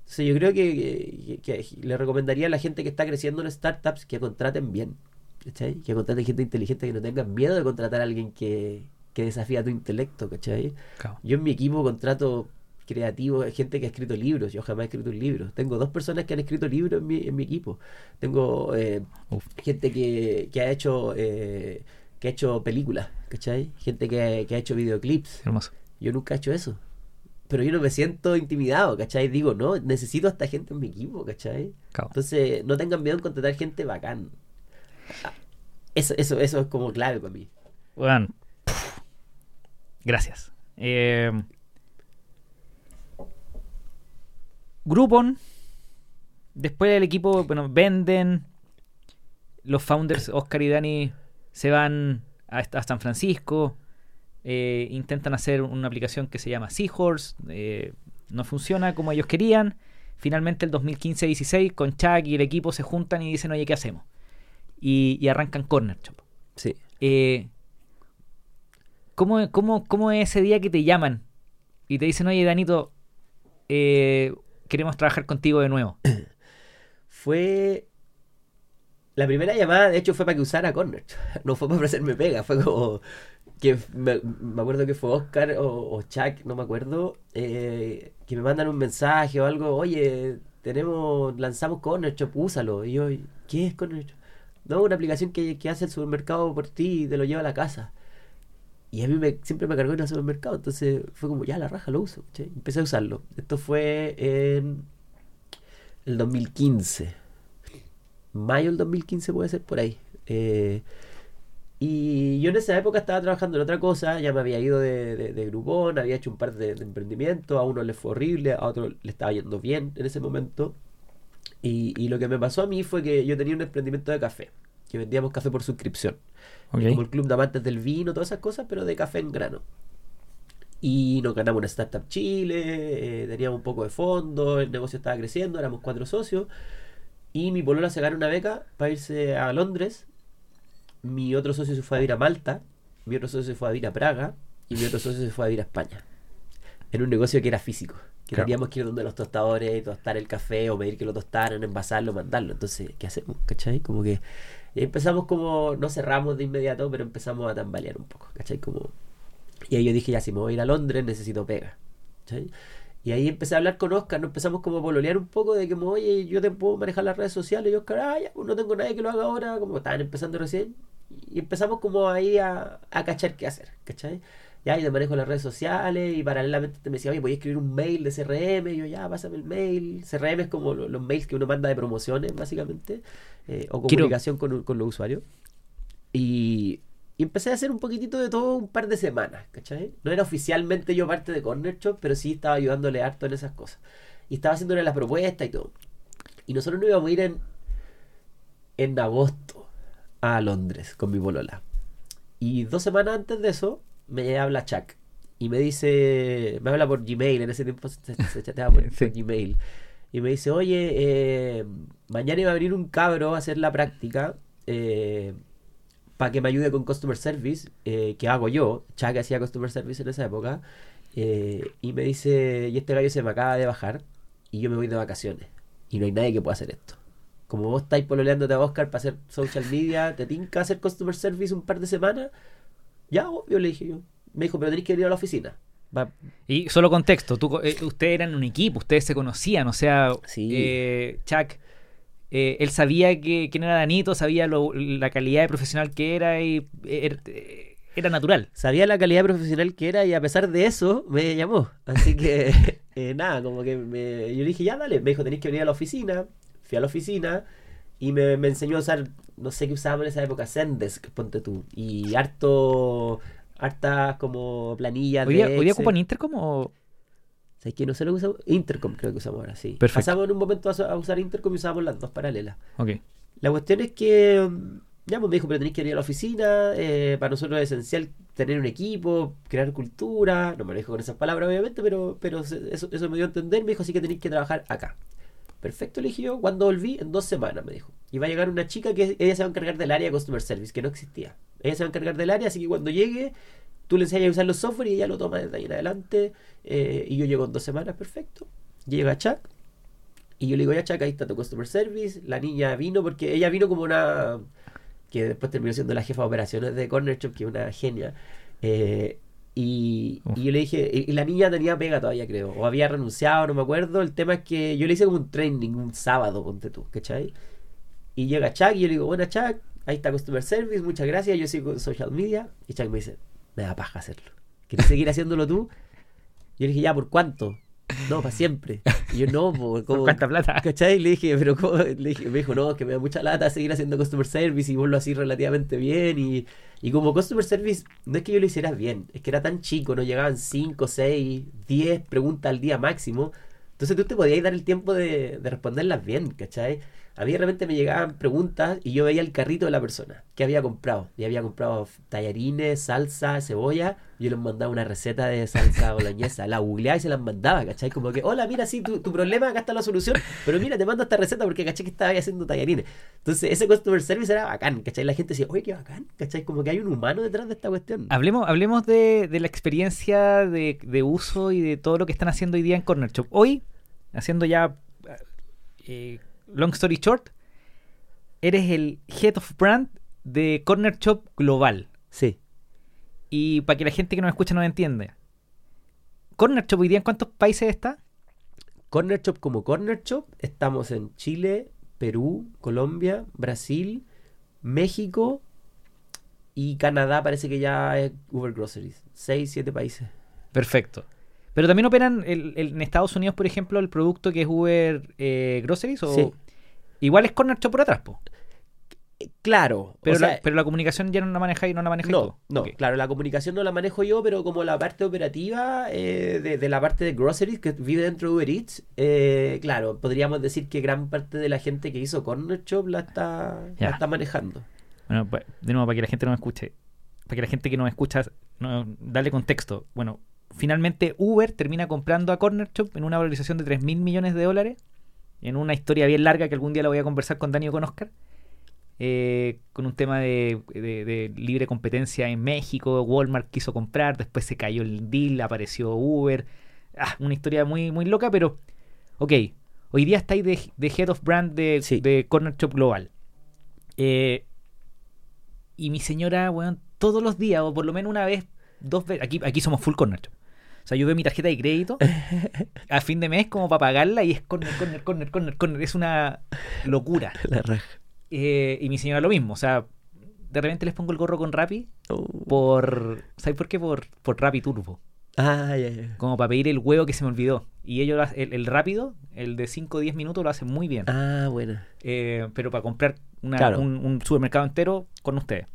Entonces yo creo que, que- que le recomendaría a la gente que está creciendo en startups que contraten bien. ¿Cachai? Que contraten gente inteligente, que no tengan miedo de contratar a alguien que, que desafía tu intelecto. ¿Cachai? Claro. Yo en mi equipo contrato creativos, gente que ha escrito libros. Yo jamás he escrito un libro. Tengo dos personas que han escrito libros en mi, en mi equipo. Tengo eh, gente que, que ha hecho eh, que ha hecho películas, ¿cachai? Gente que, que ha hecho videoclips. Hermoso. Yo nunca he hecho eso. Pero yo no me siento intimidado, ¿cachai? Digo, no, necesito a esta gente en mi equipo, ¿cachai? Entonces, no tengan miedo en contratar gente bacán. Ah, Eso, eso, eso es como clave para mí. Bueno, pff, gracias. Eh, Groupon. Después el equipo, bueno, venden. Los founders, Oscar y Dani, se van a, a San Francisco. eh, intentan hacer una aplicación que se llama Seahorse. eh, no funciona como ellos querían. Finalmente, el 2015-16, con Chuck y el equipo se juntan y dicen, oye, ¿qué hacemos? Y, y arrancan Corner Shop. Sí. Eh, ¿cómo, cómo, cómo es ese día que te llaman y te dicen, oye, Danito, eh, queremos trabajar contigo de nuevo? Fue. La primera llamada, de hecho, fue para que usara Corner. No fue para ofrecerme pega, fue como. Que me, acuerdo que fue Oscar o, Chuck, no me acuerdo, eh, que me mandan un mensaje o algo, oye, tenemos, lanzamos Corner Shop, úsalo. Y yo, ¿qué es Corner? No, una aplicación que, que hace el supermercado por ti y te lo lleva a la casa. Y a mí me, siempre me cargó en el supermercado, entonces fue como, ya la raja lo uso. ¿cachai? Empecé a usarlo. Esto fue en el 2015. Mayo del 2015 puede ser por ahí. Eh, y yo en esa época estaba trabajando en otra cosa, ya me había ido de, de, de había hecho un par de, de emprendimientos, a uno le fue horrible, a otro le estaba yendo bien en ese momento. Y, y lo que me pasó a mí fue que yo tenía un emprendimiento de café, que vendíamos café por suscripción. Como el club de amantes del vino, todas esas cosas, pero de café en grano. Y nos ganamos una Startup Chile, eh, teníamos un poco de fondo, el negocio estaba creciendo, éramos cuatro socios. Y mi polola se ganó una beca para irse a Londres. Mi otro socio se fue a vivir a Malta. Mi otro socio se fue a vivir a Praga. Y mi otro socio se fue a vivir a España. En un negocio que era físico. Que Claro. teníamos que ir donde los tostadores tostar el café o pedir que lo tostaran, envasarlo, mandarlo. Entonces, ¿qué hacemos? ¿Cachai? Como que y empezamos como, no cerramos de inmediato, pero empezamos a tambalear un poco, ¿cachai? Como... Y ahí yo dije, ya, si me voy a ir a Londres, necesito pega. ¿cachai? Y ahí empecé a hablar con Oscar, nos empezamos como a pololear un poco de que, como, oye, yo te puedo manejar las redes sociales. Y Oscar, ah, ya, pues no tengo nadie que lo haga ahora, como estaban empezando recién. Y empezamos como ahí a, a cachar qué hacer, ¿cachai? Ya, y te manejo las redes sociales y paralelamente te me decía, oye, voy a escribir un mail de CRM. Y yo, ya, pásame el mail. CRM es como lo- los mails que uno manda de promociones, básicamente, eh, o Quiero- comunicación con, con los usuarios. Y, y empecé a hacer un poquitito de todo un par de semanas, ¿cachai? No era oficialmente yo parte de Corner Shop, pero sí estaba ayudándole harto en esas cosas. Y estaba haciéndole las propuestas y todo. Y nosotros nos íbamos a ir en, en agosto a Londres con mi polola. Y dos semanas antes de eso, me habla Chuck. Y me dice, me habla por Gmail, en ese tiempo se, se chateaba por, Sí. por Gmail. Y me dice, oye, eh, mañana iba a venir un cabro a hacer la práctica para que me ayude con Customer Service, eh, que hago yo. Chuck hacía Customer Service en esa época. Eh, y me dice, y este gallo se me acaba de bajar y yo me voy de vacaciones. Y no hay nadie que pueda hacer esto. Como vos estáis pololeándote a Oscar para hacer social media, te tinca hacer customer service un par de semanas, ya, obvio, le dije yo. Me dijo, pero tenéis que venir a la oficina. Va. Y solo contexto, tú, eh, ustedes eran un equipo, ustedes se conocían, o sea, Sí. eh, Chuck, eh, él sabía que, quién era Danito, sabía lo- la calidad de profesional que era y eh, er- era natural. Sabía la calidad profesional que era y a pesar de eso me llamó. Así que, nada, como que me, yo le dije, ya dale. Me dijo, tenéis que venir a la oficina. Fui a la oficina y me, me enseñó a usar, no sé qué usábamos en esa época, Zendesk, ponte tú. Y harto, hartas como planillas ¿Hoy de hoy día ocupan Intercom o...? ¿Sabes qué? No sé lo que usamos. Intercom creo que usamos ahora, sí. Perfecto. Pasamos en un momento a, a usar Intercom y usábamos las dos paralelas. Ok. La cuestión es que, ya pues me dijo, pero tenéis que venir a la oficina, eh, para nosotros es esencial tener un equipo, crear cultura, no me lo dijo con esas palabras obviamente, pero, pero eso, eso me dio a entender, me dijo, así que tenéis que trabajar acá. Perfecto, le dije yo, cuando volví, en dos semanas, me dijo. Y va a llegar una chica que ella se va a encargar del área de Customer Service, que no existía. Ella se va a encargar del área, así que cuando llegue, tú le enseñas a usar los software y ella lo toma desde ahí en adelante. eh, y yo llego en dos semanas, perfecto. Llega Chuck, y yo le digo, ya Chuck, ahí está tu Customer Service. La niña vino porque ella vino como una... que después terminó siendo la jefa de operaciones de Corner Shop, que es una genia. Eh, y, y yo le dije, y, y la niña tenía pega todavía, creo, o había renunciado, no me acuerdo. El tema es que yo le hice como un training un sábado, ponte tú, ¿cachai? Y llega Chuck y yo le digo, bueno Chuck, ahí está Customer Service, muchas gracias, yo sigo en social media. Y Chuck me dice, me da paja hacerlo. ¿Quieres seguir haciéndolo tú? Yo le dije, ya, ¿por cuánto? No, para siempre. Y yo, no, po, ¿Por ¿cómo? cuánta plata? ¿Cachai? Le dije, pero ¿cómo? Le dije, me dijo, no, que me da mucha lata seguir haciendo customer service y vos lo así relativamente bien. Y, y como customer service, no es que yo lo hiciera bien, es que era tan chico, no llegaban 5, 6, 10 preguntas al día máximo. Entonces tú te podías dar el tiempo de, de responderlas bien, ¿cachai? A mí de repente me llegaban preguntas y yo veía el carrito de la persona que había comprado. Y había comprado tallarines, salsa, cebolla. Y yo les mandaba una receta de salsa boloñesa. La googleaba y se las mandaba, ¿cachai? Como que, hola, mira, sí, tu, tu problema, acá está la solución. Pero mira, te mando esta receta porque caché que estaba haciendo tallarines. Entonces, ese customer service era bacán, ¿cachai? La gente decía, oye, qué bacán, ¿cachai? Como que hay un humano detrás de esta cuestión. Hablemos, hablemos de, de la experiencia de, de uso y de todo lo que están haciendo hoy día en Corner Shop. Hoy, haciendo ya eh, long story short, eres el Head of Brand de Corner Shop Global. Sí. Y para que la gente que nos escucha nos entienda, Corner Shop hoy día en cuántos países está? Corner Shop como Corner Shop, estamos en Chile, Perú, Colombia, Brasil, México y Canadá parece que ya es Uber Groceries. 6, 7 países. Perfecto. Pero también operan el- el- en Estados Unidos, por ejemplo, el producto que es Uber eh, Groceries o Sí. igual es Corner Shop por atrás, po. Claro, Pero, o sea, la, pero la comunicación ya no la manejáis, no la manejáis tú. No, no, claro, la comunicación no la manejo yo, pero como la parte operativa eh, de, de la parte de groceries que vive dentro de Uber Eats, eh, claro, podríamos decir que gran parte de la gente que hizo Corner Shop la está, la está manejando. Bueno, pa- de nuevo, para que la gente no me escuche, para que la gente que nos escucha, no, darle contexto. Bueno, finalmente Uber termina comprando a Corner Shop en una valorización de 3 mil millones de dólares, en una historia bien larga que algún día la voy a conversar con Dani o con Oscar, eh, con un tema de, de- de libre competencia en México, Walmart quiso comprar, después se cayó el deal, apareció Uber, ah, una historia muy, muy loca, pero, ok, hoy día estáis de, de Head of Brand de, Sí. de Corner Shop Global. Eh, y mi señora, weón, todos los días, o por lo menos una vez, dos veces, aquí, aquí somos full corner. shop. O sea, yo veo mi tarjeta de crédito a fin de mes como para pagarla y es corner, corner, corner, corner, corner. Es una locura. La raja. Eh, y mi señora lo mismo. O sea, de repente les pongo el gorro con Rappi por... ¿Sabes por qué? Por, por Rappi Turbo. Ah, ya, ya. Como para pedir el huevo que se me olvidó. Y ellos, el, el rápido, el de 5 o 10 minutos, lo hacen muy bien. Ah, bueno. Eh, pero para comprar una- Claro. un, un supermercado entero con ustedes.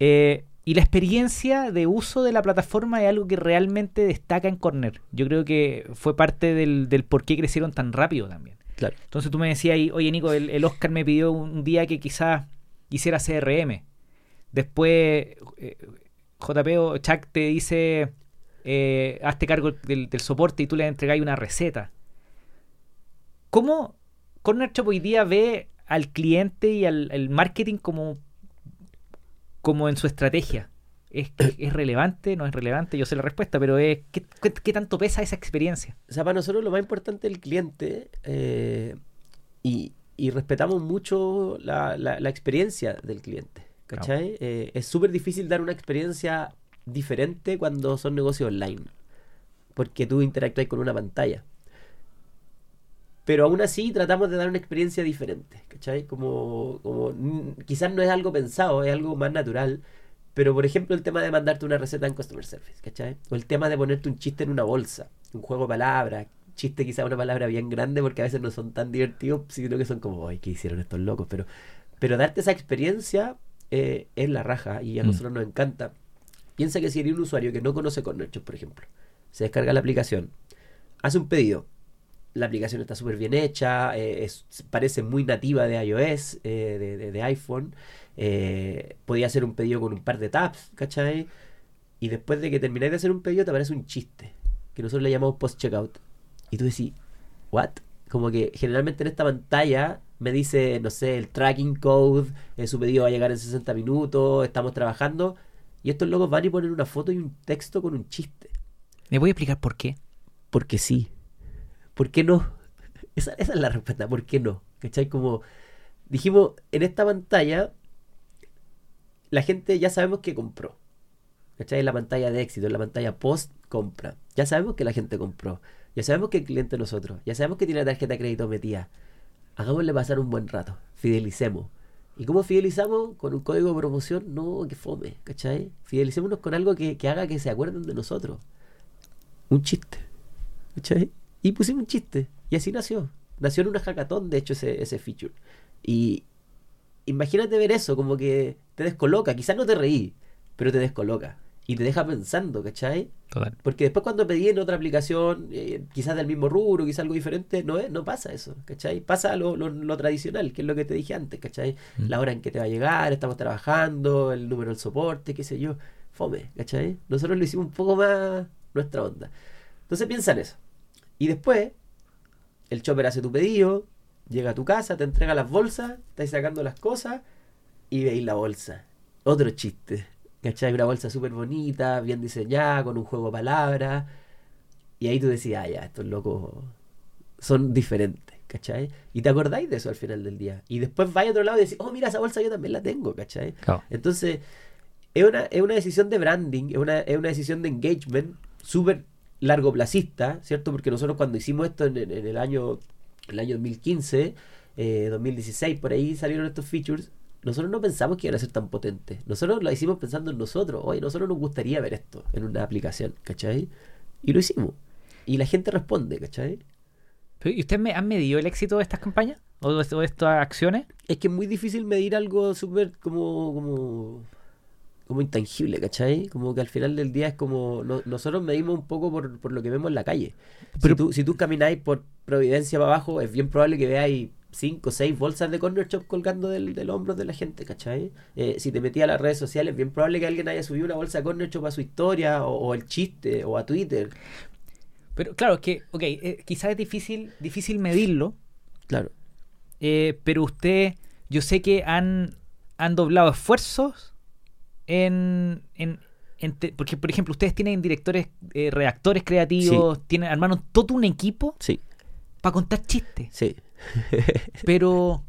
Eh, y la experiencia de uso de la plataforma es algo que realmente destaca en Corner. Yo creo que fue parte del, del por qué crecieron tan rápido también. Claro. Entonces tú me decías ahí, oye Nico, el, el Oscar me pidió un día que quizás hiciera CRM. Después eh, JP o Chuck te dice, eh, hazte cargo del, del soporte y tú le entregáis una receta. ¿Cómo Corner Shop hoy día ve al cliente y al, al marketing como, como en su estrategia? ¿Es, ¿Es relevante? ¿No es relevante? Yo sé la respuesta, pero es ¿qué, qué, tanto pesa esa experiencia? O sea, para nosotros lo más importante es el cliente eh, y, y, respetamos mucho la, la, experiencia del cliente. ¿Cachai? Eh, es súper difícil dar una experiencia diferente cuando son negocios online, porque tú interactúas con una pantalla. Pero aún así tratamos de dar una experiencia diferente, ¿cachai? Como, como quizás no es algo pensado, es algo más natural pero, por ejemplo, el tema de mandarte una receta en Customer Service, ¿cachai? O el tema de ponerte un chiste en una bolsa, un juego de palabras, chiste quizá una palabra bien grande porque a veces no son tan divertidos, sino que son como, ay, ¿qué hicieron estos locos? Pero, pero darte esa experiencia eh, es la raja y a mm. nosotros nos encanta. Piensa que si eres un usuario que no conoce Cornershop, por ejemplo, se descarga la aplicación, hace un pedido, la aplicación está súper bien hecha, eh, parece muy nativa de iOS, eh, de, iPhone. Eh, podía hacer un pedido con un par de tabs, ¿cachai? Y después de que termináis de hacer un pedido te aparece un chiste, que nosotros le llamamos post-checkout. Y tú decís, ¿what? Como que generalmente en esta pantalla me dice, no sé, el tracking code, su pedido va a llegar en 60 minutos, estamos trabajando. Y estos locos van y ponen una foto y un texto con un chiste. ¿Me voy a explicar por qué? Porque sí. ¿Por qué no? Esa, es la respuesta, ¿por qué no? ¿Cachai? Como dijimos, en esta pantalla la gente ya sabemos que compró. ¿Cachai? En la pantalla de éxito, en la pantalla post compra. Ya sabemos que la gente compró. Ya sabemos que el cliente es nosotros. Ya sabemos que tiene la tarjeta de crédito metida. Hagámosle pasar un buen rato. Fidelicemos. ¿Y cómo fidelizamos? Con un código de promoción, no, que fome, ¿cachai? Fidelicémonos con algo que, que haga que se acuerden de nosotros. Un chiste, ¿cachai? Y pusimos un chiste. Y así nació. Nació en una hackathon, de hecho, ese, ese feature. Y, imagínate ver eso, como que te descoloca. Quizás no te reí, pero te descoloca. Y te deja pensando, ¿cachai? Porque después cuando pedí en otra aplicación, eh, quizás del mismo rubro, quizás algo diferente, no, es, no pasa eso, ¿cachai? Pasa lo, lo, tradicional, que es lo que te dije antes, ¿cachai? Mm. La hora en que te va a llegar, estamos trabajando, el número del soporte, qué sé yo. Fome, ¿cachai? Nosotros lo hicimos un poco más nuestra onda. Entonces piensa en eso. Y después, el chopper hace tu pedido, Llega a tu casa, te entrega las bolsas, estáis sacando las cosas y veis la bolsa. Otro chiste. ¿Cachai? Una bolsa súper bonita, bien diseñada, con un juego de palabras. Y ahí tú decías, ah, ya, estos locos son diferentes, ¿cachai? Y te acordáis de eso al final del día. Y después vais a otro lado y decís, oh, mira, esa bolsa yo también la tengo, ¿cachai? Entonces, es una, es una decisión de branding, es una, es una decisión de engagement súper largoplacista, ¿cierto? Porque nosotros cuando hicimos esto en el año el año 2015, 2016, eh, por ahí salieron estos features. Nosotros no pensamos que iban a ser tan potentes. Nosotros lo hicimos pensando en nosotros. Oye, nosotros nos gustaría ver esto en una aplicación, ¿cachai? Y lo hicimos. Y la gente responde, ¿cachai? ¿Y usted me han medido el éxito de estas campañas? ¿O de, estas acciones? Es que es muy difícil medir algo súper como, como como intangible, ¿cachai? Como que al final del día es como. nosotros medimos un poco por, por, lo que vemos en la calle. Pero, si, tú, si tú camináis por Providencia para abajo, es bien probable que veáis cinco o seis bolsas de corner shop colgando del, del hombro de la gente, ¿cachai? Eh, si te metías a las redes sociales, es bien probable que alguien haya subido una bolsa de corner shop a su historia, o, el chiste, o a Twitter. Pero claro, es que, ok, eh, quizás es difícil, difícil medirlo. Claro. Eh, pero usted, yo sé que han, han doblado esfuerzos en, en, porque por ejemplo ustedes tienen directores, eh, redactores creativos, tienen armaron todo un equipo sí. para contar chistes. Sí. Pero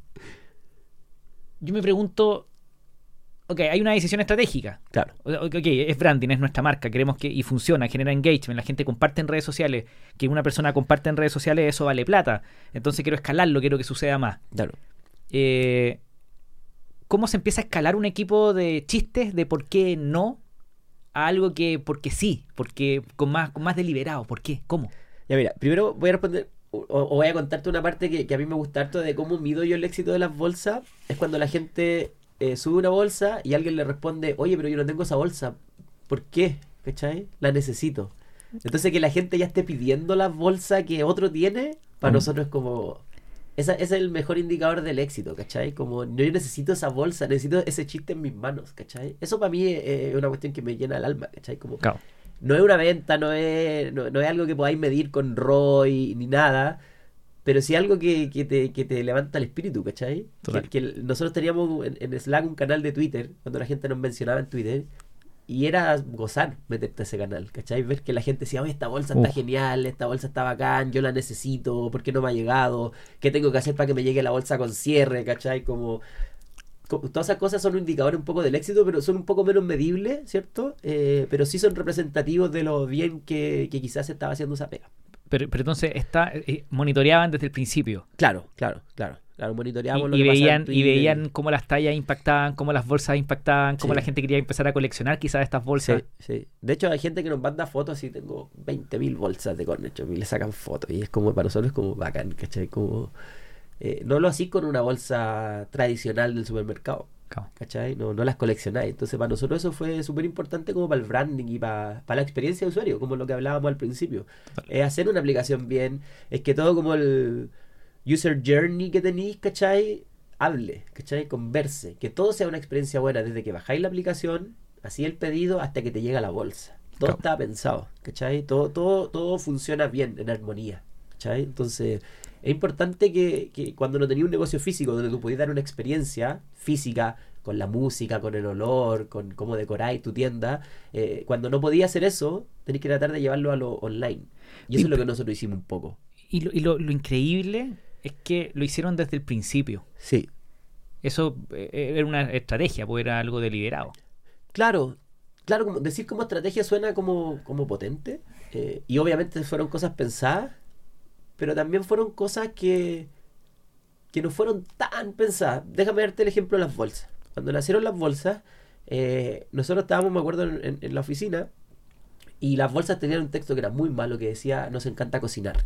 yo me pregunto, ok, hay una decisión estratégica. Claro. Ok, es branding, es nuestra marca, queremos que, y funciona, genera engagement, la gente comparte en redes sociales, que una persona comparte en redes sociales, eso vale plata. Entonces quiero escalarlo, quiero que suceda más. Claro. Eh, cómo se empieza a escalar un equipo de chistes de por qué no a algo que porque sí, porque con más, con más deliberado. ¿Por qué? ¿Cómo? Ya mira, primero voy a responder o, voy a contarte una parte que, a mí me gusta harto de cómo mido yo el éxito de las bolsas. Es cuando la gente eh, sube una bolsa y alguien le responde, oye, pero yo no tengo esa bolsa. ¿Por qué? ¿Cachai? La necesito. Entonces que la gente ya esté pidiendo la bolsa que otro tiene, para nosotros es como, ese es el mejor indicador del éxito, ¿cachai? Como yo necesito esa bolsa, necesito ese chiste en mis manos, ¿cachai? Eso para mí es, una cuestión que me llena el alma, ¿cachai? Como, No es una venta, no es, no, es algo que podáis medir con ROI ni nada, pero sí algo que, que, te, que te levanta el espíritu, ¿cachai? Que, nosotros teníamos en, Slack un canal de Twitter, cuando la gente nos mencionaba en Twitter, y era gozar meterte a ese canal, ¿cachai? Ver que la gente decía, oye, esta bolsa está Uf. genial, esta bolsa está bacán, yo la necesito, ¿por qué no me ha llegado? ¿Qué tengo que hacer para que me llegue la bolsa con cierre, ¿cachai? Como, co- todas esas cosas son un indicador un poco del éxito, pero son un poco menos medibles, ¿cierto? Eh, pero sí son representativos de lo bien que, que quizás estaba haciendo esa pega. Pero, pero entonces está, eh, monitoreaban desde el principio. Claro, claro, claro. Claro, monitoreamos Y, lo y que veían, y veían cómo las tallas impactaban, cómo las bolsas impactaban, cómo Sí. la gente quería empezar a coleccionar quizás estas bolsas. Sí, sí. De hecho, hay gente que nos manda fotos y tengo 20.000 bolsas de Corner Shop y le sacan fotos. Y es como, para nosotros es como bacán, ¿cachai? Como, eh, no lo así con una bolsa tradicional del supermercado, Claro. ¿cachai? No, no las coleccionáis. Entonces, para nosotros eso fue súper importante como para el branding y para, para la experiencia de usuario, como lo que hablábamos al principio. Es hacer una aplicación bien, es que todo como el user journey que tenéis, ¿cachai? Hable, ¿cachai? Converse, que todo sea una experiencia buena, desde que bajáis la aplicación, así el pedido, hasta que te llega la bolsa. Todo Claro. está pensado, ¿cachai? Todo, todo, todo funciona bien, en armonía, ¿cachai? Entonces, es importante que, que cuando no tenías un negocio físico, donde tú podías dar una experiencia física, con la música, con el olor, con cómo decoráis tu tienda, eh, cuando no podías hacer eso, tenés que tratar de llevarlo a lo online. Y eso Y es lo que nosotros hicimos un poco. Y, lo, y lo- lo increíble es que lo hicieron desde el principio. Sí, Eso eh, era una estrategia, pues era algo deliberado. Claro, claro, como decir como estrategia suena como, como potente. eh, y obviamente fueron cosas pensadas, pero también fueron cosas que, que no fueron tan pensadas. Déjame darte el ejemplo de las bolsas. Cuando nacieron las bolsas, eh, nosotros estábamos, me acuerdo, en, en- en la oficina y las bolsas tenían un texto que era muy malo que decía, nos encanta cocinar.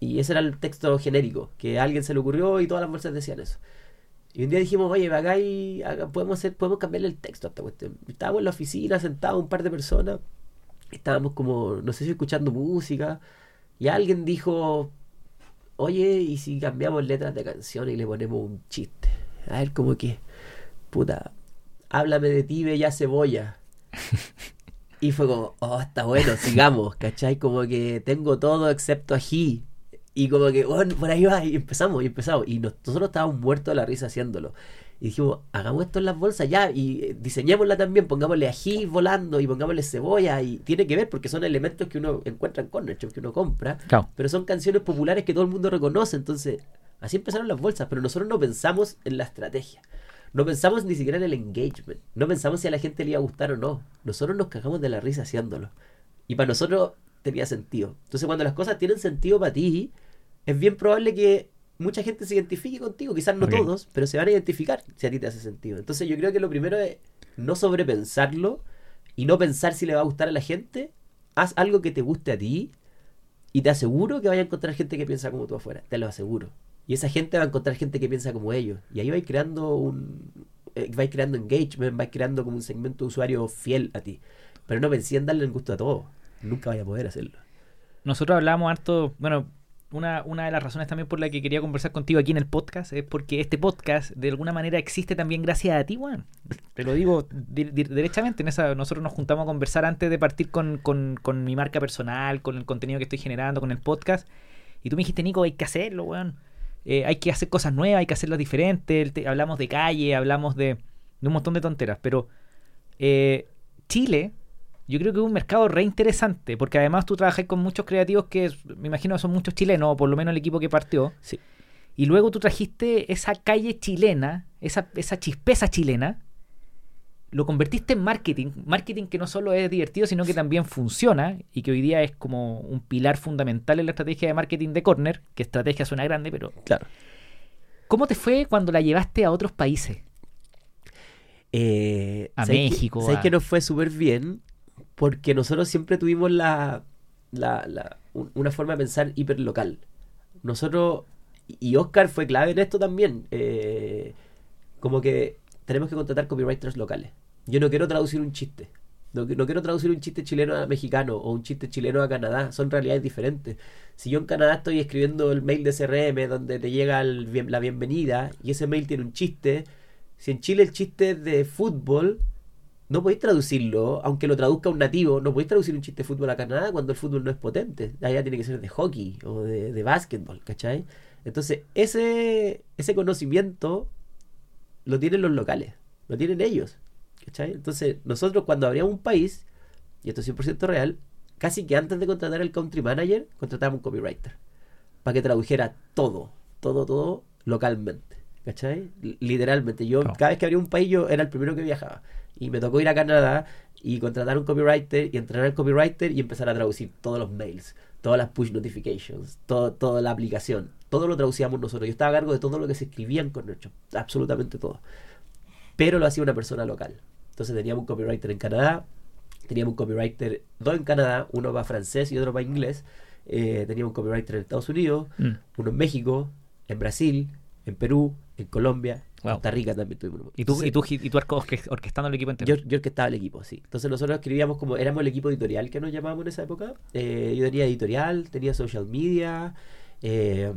Y ese era el texto genérico, que a alguien se le ocurrió y todas las bolsas decían eso. Y un día dijimos, oye, acá hay, acá podemos hacer, podemos cambiarle el texto a esta cuestión. Estábamos en la oficina sentados un par de personas, estábamos como, no sé si escuchando música, y alguien dijo, oye, ¿y si cambiamos letras de canciones y le ponemos un chiste? A ver, como que, puta, háblame de ti, bella cebolla. Y fue como, oh, está bueno, sigamos, ¿cachai? Como que tengo todo excepto ají. Y como que, bueno, por ahí va, y empezamos, y empezamos. Y nos- nosotros estábamos muertos de la risa haciéndolo. Y dijimos, hagamos esto en las bolsas ya, y eh, diseñémosla también, pongámosle ají volando y pongámosle cebolla. Y tiene que ver porque son elementos que uno encuentra en Corner que uno compra. Claro. Pero son canciones populares que todo el mundo reconoce. Entonces, así empezaron las bolsas. Pero nosotros no pensamos en la estrategia. No pensamos ni siquiera en el engagement. No pensamos si a la gente le iba a gustar o no. Nosotros nos cagamos de la risa haciéndolo. Y para nosotros tenía sentido. Entonces, cuando las cosas tienen sentido para ti, es bien probable que mucha gente se identifique contigo. Quizás no todos, pero se van a identificar si a ti te hace sentido. Entonces, yo creo que lo primero es no sobrepensarlo y no pensar si le va a gustar a la gente. Haz algo que te guste a ti y te aseguro que vaya a encontrar gente que piensa como tú afuera. Te lo aseguro. Y esa gente va a encontrar gente que piensa como ellos. Y ahí vais creando un. eh, vais creando engagement, vais creando como un segmento de usuario fiel a ti. Pero no pensé en darle el gusto a todos. Nunca vaya a poder hacerlo. Nosotros hablamos harto, bueno, una, una de las razones también por la que quería conversar contigo aquí en el podcast es porque este podcast de alguna manera existe también gracias a ti, Juan. Te lo digo di- di- derechamente. En esa, nosotros nos juntamos a conversar antes de partir con, con, mi marca personal, con el contenido que estoy generando, con el podcast. Y tú me dijiste, Nico, hay que hacerlo, weón. Eh, hay que hacer cosas nuevas, hay que hacerlas diferentes. Hablamos de calle, hablamos de, de un montón de tonteras. Pero eh, Chile, yo creo que es un mercado re interesante, porque además tú trabajas con muchos creativos que me imagino son muchos chilenos, o por lo menos el equipo que partió. Sí. Y luego tú trajiste esa calle chilena, esa, esa chispeza chilena, lo convertiste en marketing, marketing que no solo es divertido, sino que también funciona y que hoy día es como un pilar fundamental en la estrategia de marketing de Corner, que estrategia suena grande, pero Claro. ¿cómo te fue cuando la llevaste a otros países? Eh, A ¿sabes que- México, ¿Sabes a- que nos fue súper bien? Porque nosotros siempre tuvimos la, la, la- un- una forma de pensar hiperlocal. Nosotros, y Oscar fue clave en esto también, eh, como que tenemos que contratar copywriters locales. Yo no quiero traducir un chiste. No, quiero traducir un chiste chileno a mexicano o un chiste chileno a Canadá. Son realidades diferentes. Si yo en Canadá estoy escribiendo el mail de CRM donde te llega la bienvenida y ese mail tiene un chiste, si en Chile el chiste es de fútbol, no podéis traducirlo, aunque lo traduzca un nativo, no podéis traducir un chiste de fútbol a Canadá cuando el fútbol no es potente. Allá tiene que ser de hockey o de, básquetbol, ¿cachai? Entonces, ese, ese conocimiento lo tienen los locales, lo tienen ellos. ¿cachai? Entonces, nosotros cuando abríamos un país, y esto es 100% real, casi que antes de contratar al country manager, contratábamos un copywriter para que tradujera todo, todo, todo localmente. ¿Cachai? Literalmente. Yo, cada vez que abría un país, yo era el primero que viajaba. Y me tocó ir a Canadá y contratar un copywriter y entrenar al copywriter y empezar a traducir todos los mails, todas las push notifications, todo, toda la aplicación. Todo lo traducíamos nosotros. Yo estaba a cargo de todo lo que se escribía en Cornershop, absolutamente todo. Pero lo hacía una persona local. Entonces teníamos un copywriter en Canadá, teníamos un copywriter, dos en Canadá, uno va francés y otro va inglés. Eh, teníamos un copywriter en Estados Unidos, Mm. uno en México, en Brasil, en Perú, en Colombia, Wow. Costa Rica también tuvimos. Y tú, Entonces, y tú, y tú orque- orquestando el equipo entero. yo, yo orquestaba el equipo, sí. Entonces nosotros escribíamos como, éramos el equipo editorial que nos llamábamos en esa época. Eh, yo tenía editorial, tenía social media, eh,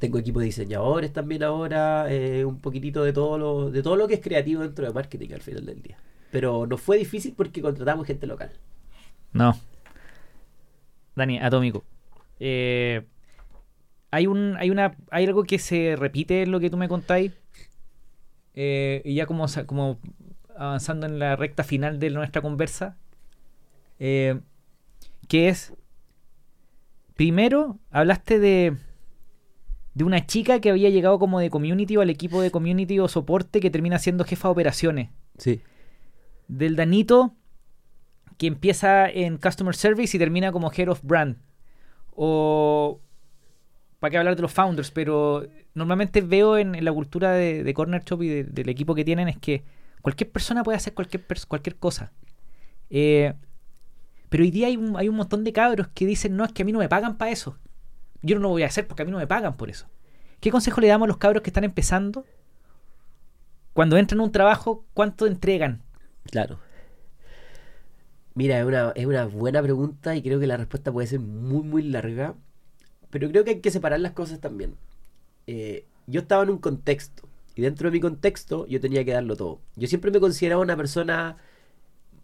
tengo equipo de diseñadores también ahora, eh, un poquitito de todo, lo, de todo lo que es creativo dentro de marketing al final del día. Pero no fue difícil porque contratamos gente local. No. Dani, atómico. Eh, hay un, hay una, hay algo que se repite en lo que tú me contáis. Eh, y ya como, como avanzando en la recta final de nuestra conversa. eh, que es. Primero, hablaste de. De una chica que había llegado como de community o al equipo de community o soporte que termina siendo jefa de operaciones Sí. del Danito que empieza en Customer Service y termina como Head of Brand. O. ¿Para qué hablar de los founders? Pero normalmente veo en, la cultura de, Corner Shop y de- del equipo que tienen es que cualquier persona puede hacer cualquier, cualquier cosa. Eh, pero hoy día hay un, hay un montón de cabros que dicen: No, es que a mí no me pagan para eso. Yo no lo voy a hacer porque a mí no me pagan por eso. ¿Qué consejo le damos a los cabros que están empezando? Cuando entran a un trabajo, ¿cuánto entregan? Claro. Mira, es una, es una buena pregunta y creo que la respuesta puede ser muy, muy larga. Pero creo que hay que separar las cosas también. Eh, yo estaba en un contexto y dentro de mi contexto yo tenía que darlo todo. Yo siempre me consideraba una persona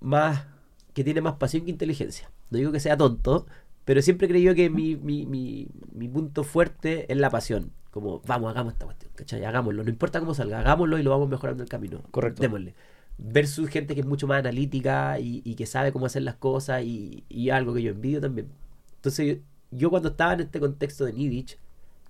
más que tiene más pasión que inteligencia. No digo que sea tonto, pero siempre creído que mi, mi, mi, mi punto fuerte es la pasión. Como, vamos, hagamos esta cuestión, ¿cachai? Hagámoslo, no importa cómo salga, hagámoslo y lo vamos mejorando en el camino. Correcto. Démosle. Versus gente que es mucho más analítica y, y que sabe cómo hacer las cosas y, y algo que yo envidio también. Entonces, yo, cuando estaba en este contexto de Nidich,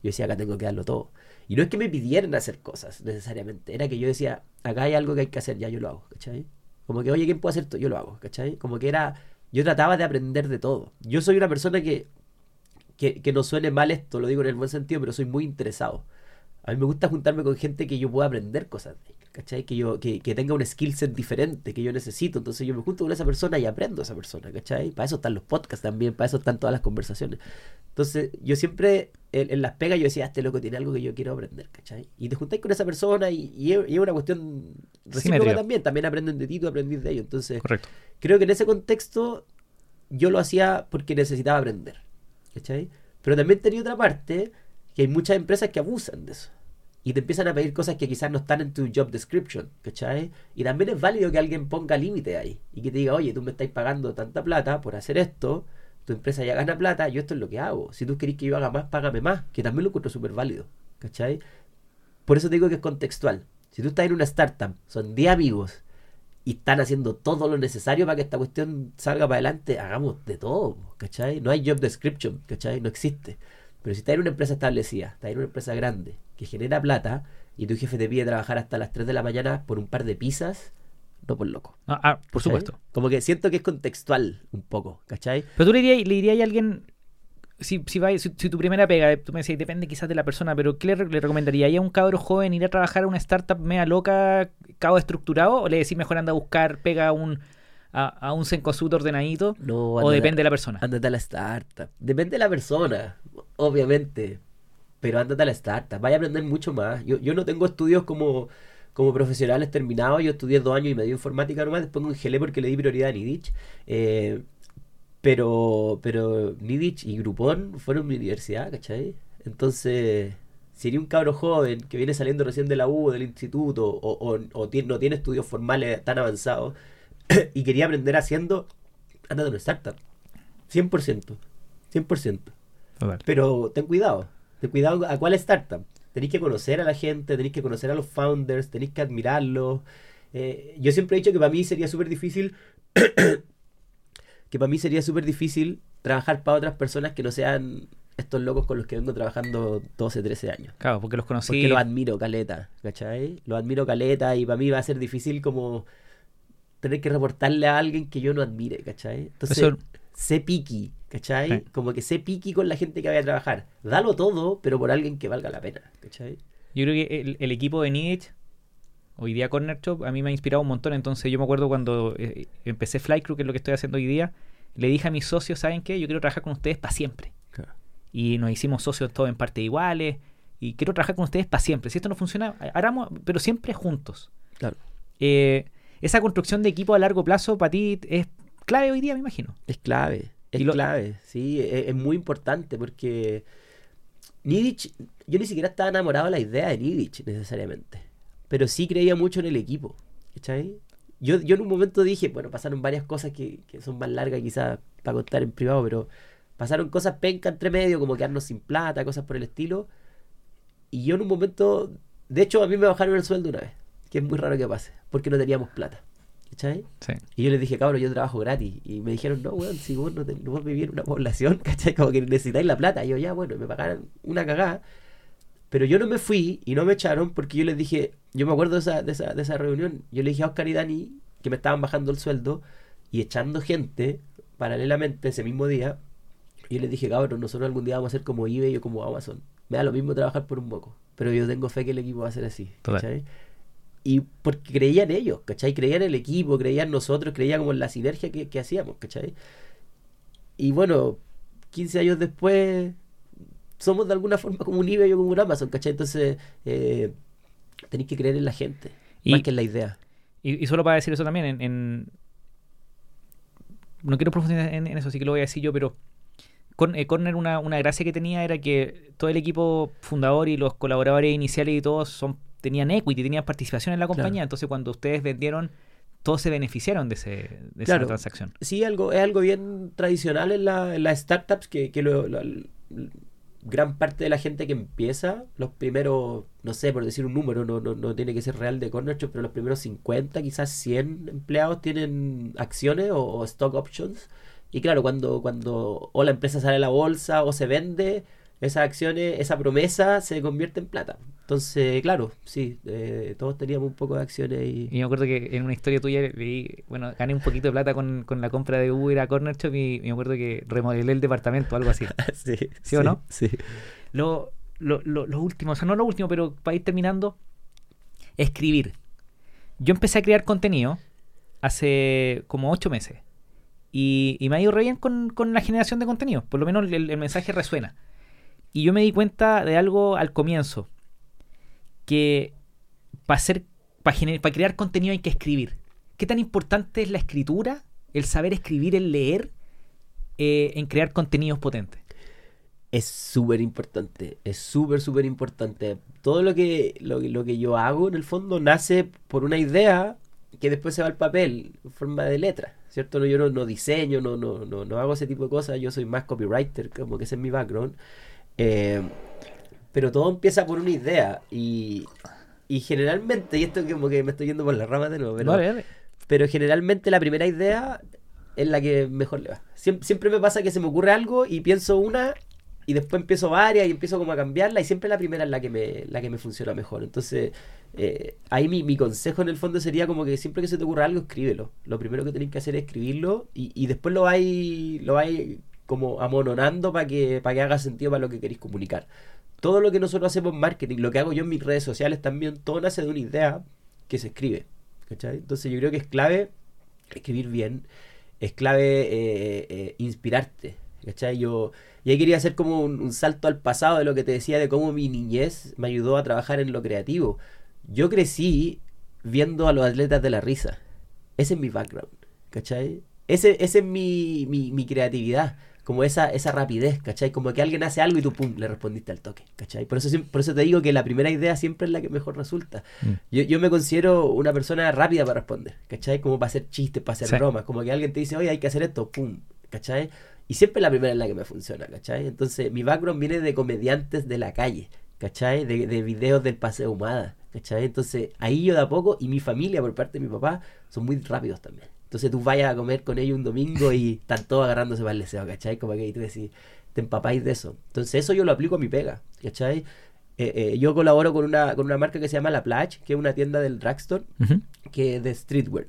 yo decía, acá tengo que darlo todo. Y no es que me pidieran hacer cosas necesariamente, era que yo decía, acá hay algo que hay que hacer, ya yo lo hago, ¿cachai? Como que, oye, ¿quién puede hacer esto? Yo lo hago, ¿cachai? Como que era, yo trataba de aprender de todo. Yo soy una persona que, que, que no suene mal esto, lo digo en el buen sentido, pero soy muy interesado. A mí me gusta juntarme con gente que yo pueda aprender cosas, ¿cachai? Que yo que, que tenga un skill set diferente que yo necesito. Entonces yo me junto con esa persona y aprendo a esa persona, ¿cachai? Para eso están los podcasts también, para eso están todas las conversaciones. Entonces yo siempre en, en las pegas yo decía, este loco tiene algo que yo quiero aprender, ¿cachai? Y te juntáis con esa persona y, y es, y es una cuestión recíproca Simétrica. también. También aprenden de ti, tú aprendís de ellos. Entonces Correcto. creo que en ese contexto yo lo hacía porque necesitaba aprender. ¿Cachai? Pero también tenía otra parte que hay muchas empresas que abusan de eso. Y te empiezan a pedir cosas que quizás no están en tu job description, ¿cachai? Y también es válido que alguien ponga límite ahí y que te diga, oye, tú me estás pagando tanta plata por hacer esto, tu empresa ya gana plata, yo esto es lo que hago. Si tú querés que yo haga más, págame más, que también lo encuentro súper válido, ¿cachai? Por eso te digo que es contextual. Si tú estás en una startup, son 10 amigos y están haciendo todo lo necesario para que esta cuestión salga para adelante, hagamos de todo, ¿cachai? No hay job description, ¿cachai? No existe. Pero si estás en una empresa establecida, estás en una empresa grande, que genera plata, y tu jefe te pide trabajar hasta las 3 de la mañana por un par de pizzas, no por loco. Ah, ah, por ¿cachai? supuesto. Como que siento que es contextual un poco, ¿cachai? Pero tú le dirías, le dirías a alguien, si, si, va- si, si tu primera pega, tú me decías, depende quizás de la persona, pero ¿qué le, re- le recomendaría a un cabro joven ir a trabajar a una startup media loca, cabo estructurado? ¿O le decís mejor anda a buscar, pega a un, a, a un Cencosud ordenadito? No, ¿O depende de la persona? Ándate a la startup. Depende de la persona, obviamente. Pero ándate a la startup. Vaya a aprender mucho más. Yo, yo no tengo estudios como, como profesionales terminados. Yo estudié dos años y medio de informática nomás. Después congelé porque le di prioridad a Nidich. Eh, pero, pero Nidich y Groupon fueron mi universidad, ¿cachai? Entonces, si eres un cabro joven que viene saliendo recién de la U, del instituto, o, o, no tiene estudios formales tan avanzados, y quería aprender haciendo, ándate a una startup. 100%. 100%. Total. Pero ten cuidado. Ten cuidado a cuál startup. Tenéis que conocer a la gente, tenéis que conocer a los founders, tenéis que admirarlos. eh, yo siempre he dicho que para mí sería súper difícil, que para mí sería súper difícil trabajar para otras personas que no sean estos locos con los que vengo trabajando 12, 13 años. Claro, porque los conocí. Porque los admiro, caleta, ¿cachai? Los admiro, caleta, y para mí va a ser difícil como tener que reportarle a alguien que yo no admire, ¿cachai? Entonces, Eso- sé piqui, ¿cachai? Sí. Como que sé piqui con la gente que vaya a trabajar. Dalo todo, pero por alguien que valga la pena, ¿cachai? Yo creo que el, el equipo de Nidich, hoy día Corner Shop, a mí me ha inspirado un montón. Entonces yo me acuerdo cuando eh, empecé Flycrew, que es lo que estoy haciendo hoy día, le dije a mis socios, ¿saben qué? Yo quiero trabajar con ustedes para siempre. Y nos hicimos socios todos en parte iguales. Y quiero trabajar con ustedes para siempre. Si esto no funciona, hagamos, pero siempre juntos. Claro. Eh, esa construcción de equipo a largo plazo para ti es clave hoy día, me imagino. Es clave, es lo- clave, sí, es, es muy importante porque Nidich, yo ni siquiera estaba enamorado de la idea de Nidich necesariamente, pero sí creía mucho en el equipo, ¿cachai? Yo, yo en un momento dije, bueno, pasaron varias cosas que, que son más largas quizás para contar en privado, pero pasaron cosas penca entre medio, como quedarnos sin plata, cosas por el estilo, y yo en un momento, de hecho a mí me bajaron el sueldo una vez, que es muy raro que pase, porque no teníamos plata, ¿cachai? Sí. Y yo les dije, cabrón, yo trabajo gratis. Y me dijeron, no, weón, si vos no, te, vos vivís en una población, ¿cachai? Como que necesitáis la plata. Y yo, ya, bueno, me pagaron una cagada. Pero yo no me fui y no me echaron porque yo les dije, yo me acuerdo de esa, de esa, de esa reunión, yo le dije a Oscar y Dani que me estaban bajando el sueldo y echando gente paralelamente ese mismo día. Y yo les dije, cabrón, nosotros algún día vamos a ser como eBay o como Amazon. Me da lo mismo trabajar por un poco. Pero yo tengo fe que el equipo va a ser así. Total. Y porque creía en ellos, ¿cachai? Creía en el equipo, creía en nosotros, creía como en la sinergia que, que hacíamos, ¿cachai? Y bueno, 15 años después, somos de alguna forma como un eBay o como un Amazon, ¿cachai? Entonces, eh, tenéis que creer en la gente, Y- más que en la idea. Y, y solo para decir eso también, en, en- no quiero profundizar en, en eso, así que lo voy a decir yo, pero con, eh, Corner una, una gracia que tenía era que todo el equipo fundador y los colaboradores iniciales y todos son, tenían equity, tenían participación en la compañía, Claro. entonces cuando ustedes vendieron, todos se beneficiaron de, ese, de esa transacción. Sí, algo, es algo bien tradicional en, la- en las startups que, que lo- lo- l- gran parte de la gente que empieza, los primeros, no sé, por decir un número, no, no, no tiene que ser real de Corner Shop, pero los primeros 50, quizás 100 empleados tienen acciones o, o stock options. Y claro, cuando, cuando o la empresa sale a la bolsa o se vende, esas acciones, esa promesa se convierte en plata. Entonces, claro, sí, eh, todos teníamos un poco de acciones y... Y me acuerdo que en una historia tuya leí, bueno, gané un poquito de plata con, con la compra de Uber a Corner Shop y, y me acuerdo que remodelé el departamento, algo así. sí, ¿Sí o no? Sí. Lo, lo, lo, lo último, o sea, no lo último, pero para ir terminando, escribir. Yo empecé a crear contenido hace como ocho meses. Y, y me ha ido re bien con, con la generación de contenido. Por lo menos el, el mensaje resuena. Y yo me di cuenta de algo al comienzo. Que para para crear contenido hay que escribir. ¿Qué tan importante es la escritura, el saber escribir, el leer, eh, en crear contenidos potentes? Es súper importante, es súper, súper importante. Todo lo que, lo, lo que yo hago en el fondo nace por una idea que después se va al papel en forma de letra, ¿cierto? No, yo no, no diseño, no, no, no, no hago ese tipo de cosas, yo soy más copywriter, como que ese es mi background. Eh, pero todo empieza por una idea y, y generalmente, y esto como que me estoy yendo por las ramas de nuevo, pero, Vale, vale. pero generalmente la primera idea es la que mejor le va. Siempre, siempre me pasa que se me ocurre algo y pienso una y después empiezo varias y empiezo como a cambiarla y siempre la primera es la que me, la que me funciona mejor. Entonces, eh, ahí mi, mi consejo en el fondo sería como que siempre que se te ocurra algo, escríbelo. Lo primero que tenés que hacer es escribirlo y, y después lo vais lo vais como amononando para que, para que haga sentido para lo que queréis comunicar. Todo lo que nosotros hacemos en marketing, lo que hago yo en mis redes sociales también, todo nace de una idea que se escribe. ¿cachai? Entonces yo creo que es clave escribir bien, es clave eh, eh, inspirarte. ¿cachai? Yo, y ahí quería hacer como un, un salto al pasado de lo que te decía de cómo mi niñez me ayudó a trabajar en lo creativo. Yo crecí viendo a los atletas de la risa. Ese es mi background. ¿Cachai? Ese, ese es mi, mi, mi creatividad. Como esa, esa rapidez, ¿cachai? Como que alguien hace algo y tú, pum, le respondiste al toque, ¿cachai? Por eso, por eso te digo que la primera idea siempre es la que mejor resulta. Mm. Yo, yo me considero una persona rápida para responder, ¿cachai? Como para hacer chistes, para hacer Sí. bromas. Como que alguien te dice, oye, hay que hacer esto, pum, ¿cachai? Y siempre la primera es la que me funciona, ¿cachai? Entonces, mi background viene de comediantes de la calle, ¿cachai? De, de videos del Paseo Humada, ¿cachai? Entonces ahí yo de a poco, y mi familia por parte de mi papá, son muy rápidos también. Entonces tú vayas a comer con ellos un domingo y están todos agarrándose para el deseo, ¿cachai? Como que tú decís, te empapáis de eso. Entonces eso yo lo aplico a mi pega, ¿cachai? Eh, eh, yo colaboro con una, con una marca que se llama La Plage, que es una tienda del drugstore, que es de streetwear.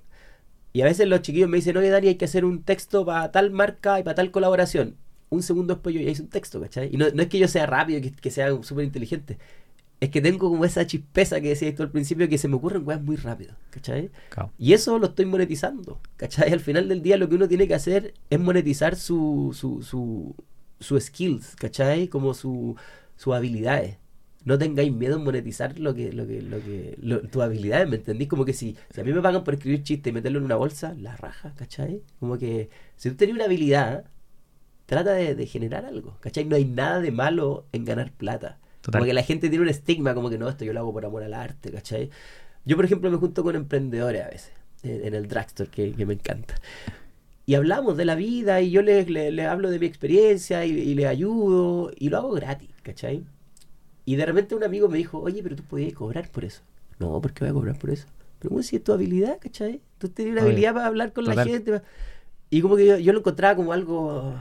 Y a veces los chiquillos me dicen, oye Dani, hay que hacer un texto para tal marca y para tal colaboración. Un segundo después yo ya hice un texto, ¿cachai? Y no, no es que yo sea rápido, que, que sea súper inteligente. Es que tengo como esa chispeza que decías tú al principio que se me ocurren cosas muy rápido, ¿cachai? Y eso lo estoy monetizando, ¿cachai? Al final del día lo que uno tiene que hacer es monetizar su, su, su, su skills, ¿cachai? Como su, sus habilidades no tengáis miedo en monetizar lo que, lo que, lo que, tus habilidades, ¿me entendís? Como que si, si a mí me pagan por escribir chistes y meterlo en una bolsa, la raja, ¿cachai? Como que si tú tenés una habilidad, trata de, generar algo, ¿cachai? No hay nada de malo en ganar plata. Como que la gente tiene un estigma, como que no, esto yo lo hago por amor al arte, ¿cachai? Yo, por ejemplo, me junto con emprendedores a veces, en, el drugstore, que, me encanta. Y hablamos de la vida y yo les le, hablo de mi experiencia y, y les ayudo y lo hago gratis, ¿cachai? Y de repente un amigo me dijo, oye, pero tú podías cobrar por eso. No, ¿por qué voy a cobrar por eso? Pero bueno, si es tu habilidad, ¿cachai? Tú tienes una habilidad para hablar con la gente. Y como que yo, lo encontraba como algo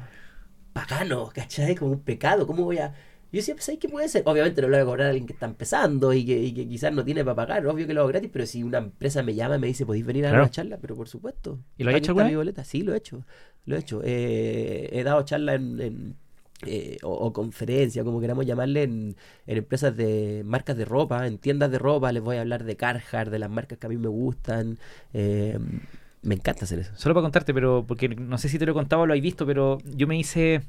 bacano, ¿cachai? Como un pecado. ¿Cómo voy a...? Yo decía, pues, ¿qué puede ser? Obviamente no lo voy a cobrar a alguien que está empezando y que, quizás no tiene para pagar. Obvio que lo hago gratis, pero si una empresa me llama y me dice, ¿podéis venir a dar una charla? Pero por supuesto. ¿Y lo has hecho alguna Sí, lo he hecho. Lo he hecho. Eh, he dado charlas en eh, o, conferencia, como queramos llamarle, en, empresas de marcas de ropa, en tiendas de ropa, les voy a hablar de Carhartt, de las marcas que a mí me gustan. Eh, me encanta hacer eso. Solo para contarte, pero porque no sé si te lo he contado o lo has visto, pero yo me hice,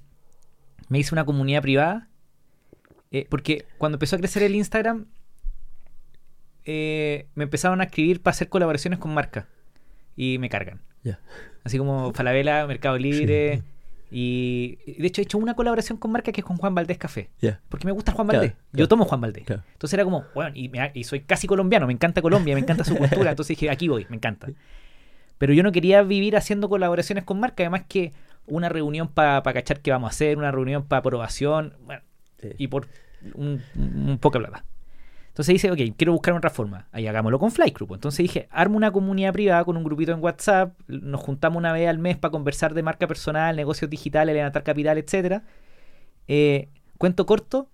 me hice una comunidad privada. Eh, porque cuando empezó a crecer el Instagram, me empezaron a escribir para hacer colaboraciones con marcas. Y me cargan. Así como Falabella, Mercado Libre. Y de hecho he hecho una colaboración con marca que es con Juan Valdés Café. Porque me gusta Juan Valdés. Yo tomo Juan Valdés. Entonces era como, bueno, y, soy casi colombiano, me encanta Colombia, me encanta su cultura. Entonces dije, aquí voy, me encanta. Pero yo no quería vivir haciendo colaboraciones con marca, además que una reunión para cachar qué vamos a hacer, una reunión para aprobación, bueno, y por un, un poca plata. Entonces dice, ok, quiero buscar otra forma. Ahí hagámoslo con Fly Group. Entonces dije, armo una comunidad privada con un grupito en WhatsApp, nos juntamos una vez al mes para conversar de marca personal, negocios digitales, levantar capital, etc. Eh, cuento corto,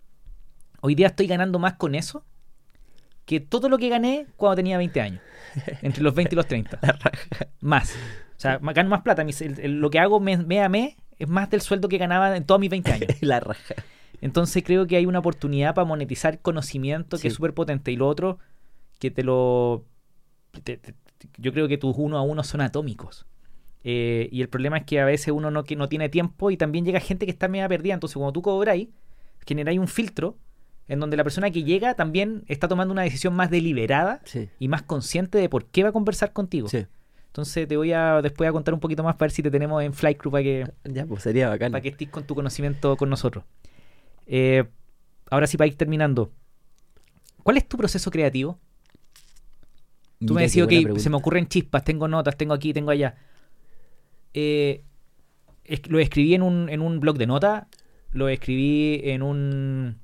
hoy día estoy ganando más con eso que todo lo que gané cuando tenía 20 años. Entre los 20 y los 30. más. O sea, gano más plata. lo que hago mes, a mes es más del sueldo que ganaba en todos mis 20 años. La raja. Entonces creo que hay una oportunidad para monetizar conocimiento que es súper potente. Y lo otro, que te lo... yo creo que tus uno a uno son atómicos. Eh, y el problema es que a veces uno no, que no tiene tiempo y también llega gente que está media perdida. Entonces cuando tú cobráis, generáis un filtro en donde la persona que llega también está tomando una decisión más deliberada y más consciente de por qué va a conversar contigo. Entonces te voy a después a contar un poquito más para ver si te tenemos en Flight Crew para que, ya, pues sería bacán. para que estés con tu conocimiento con nosotros. Eh, ahora sí, para ir terminando. ¿Cuál es tu proceso creativo? Tú me decías, ok, se me ocurren chispas, tengo notas, tengo aquí, tengo allá. Eh, lo escribí en un, en un blog de notas, lo escribí en un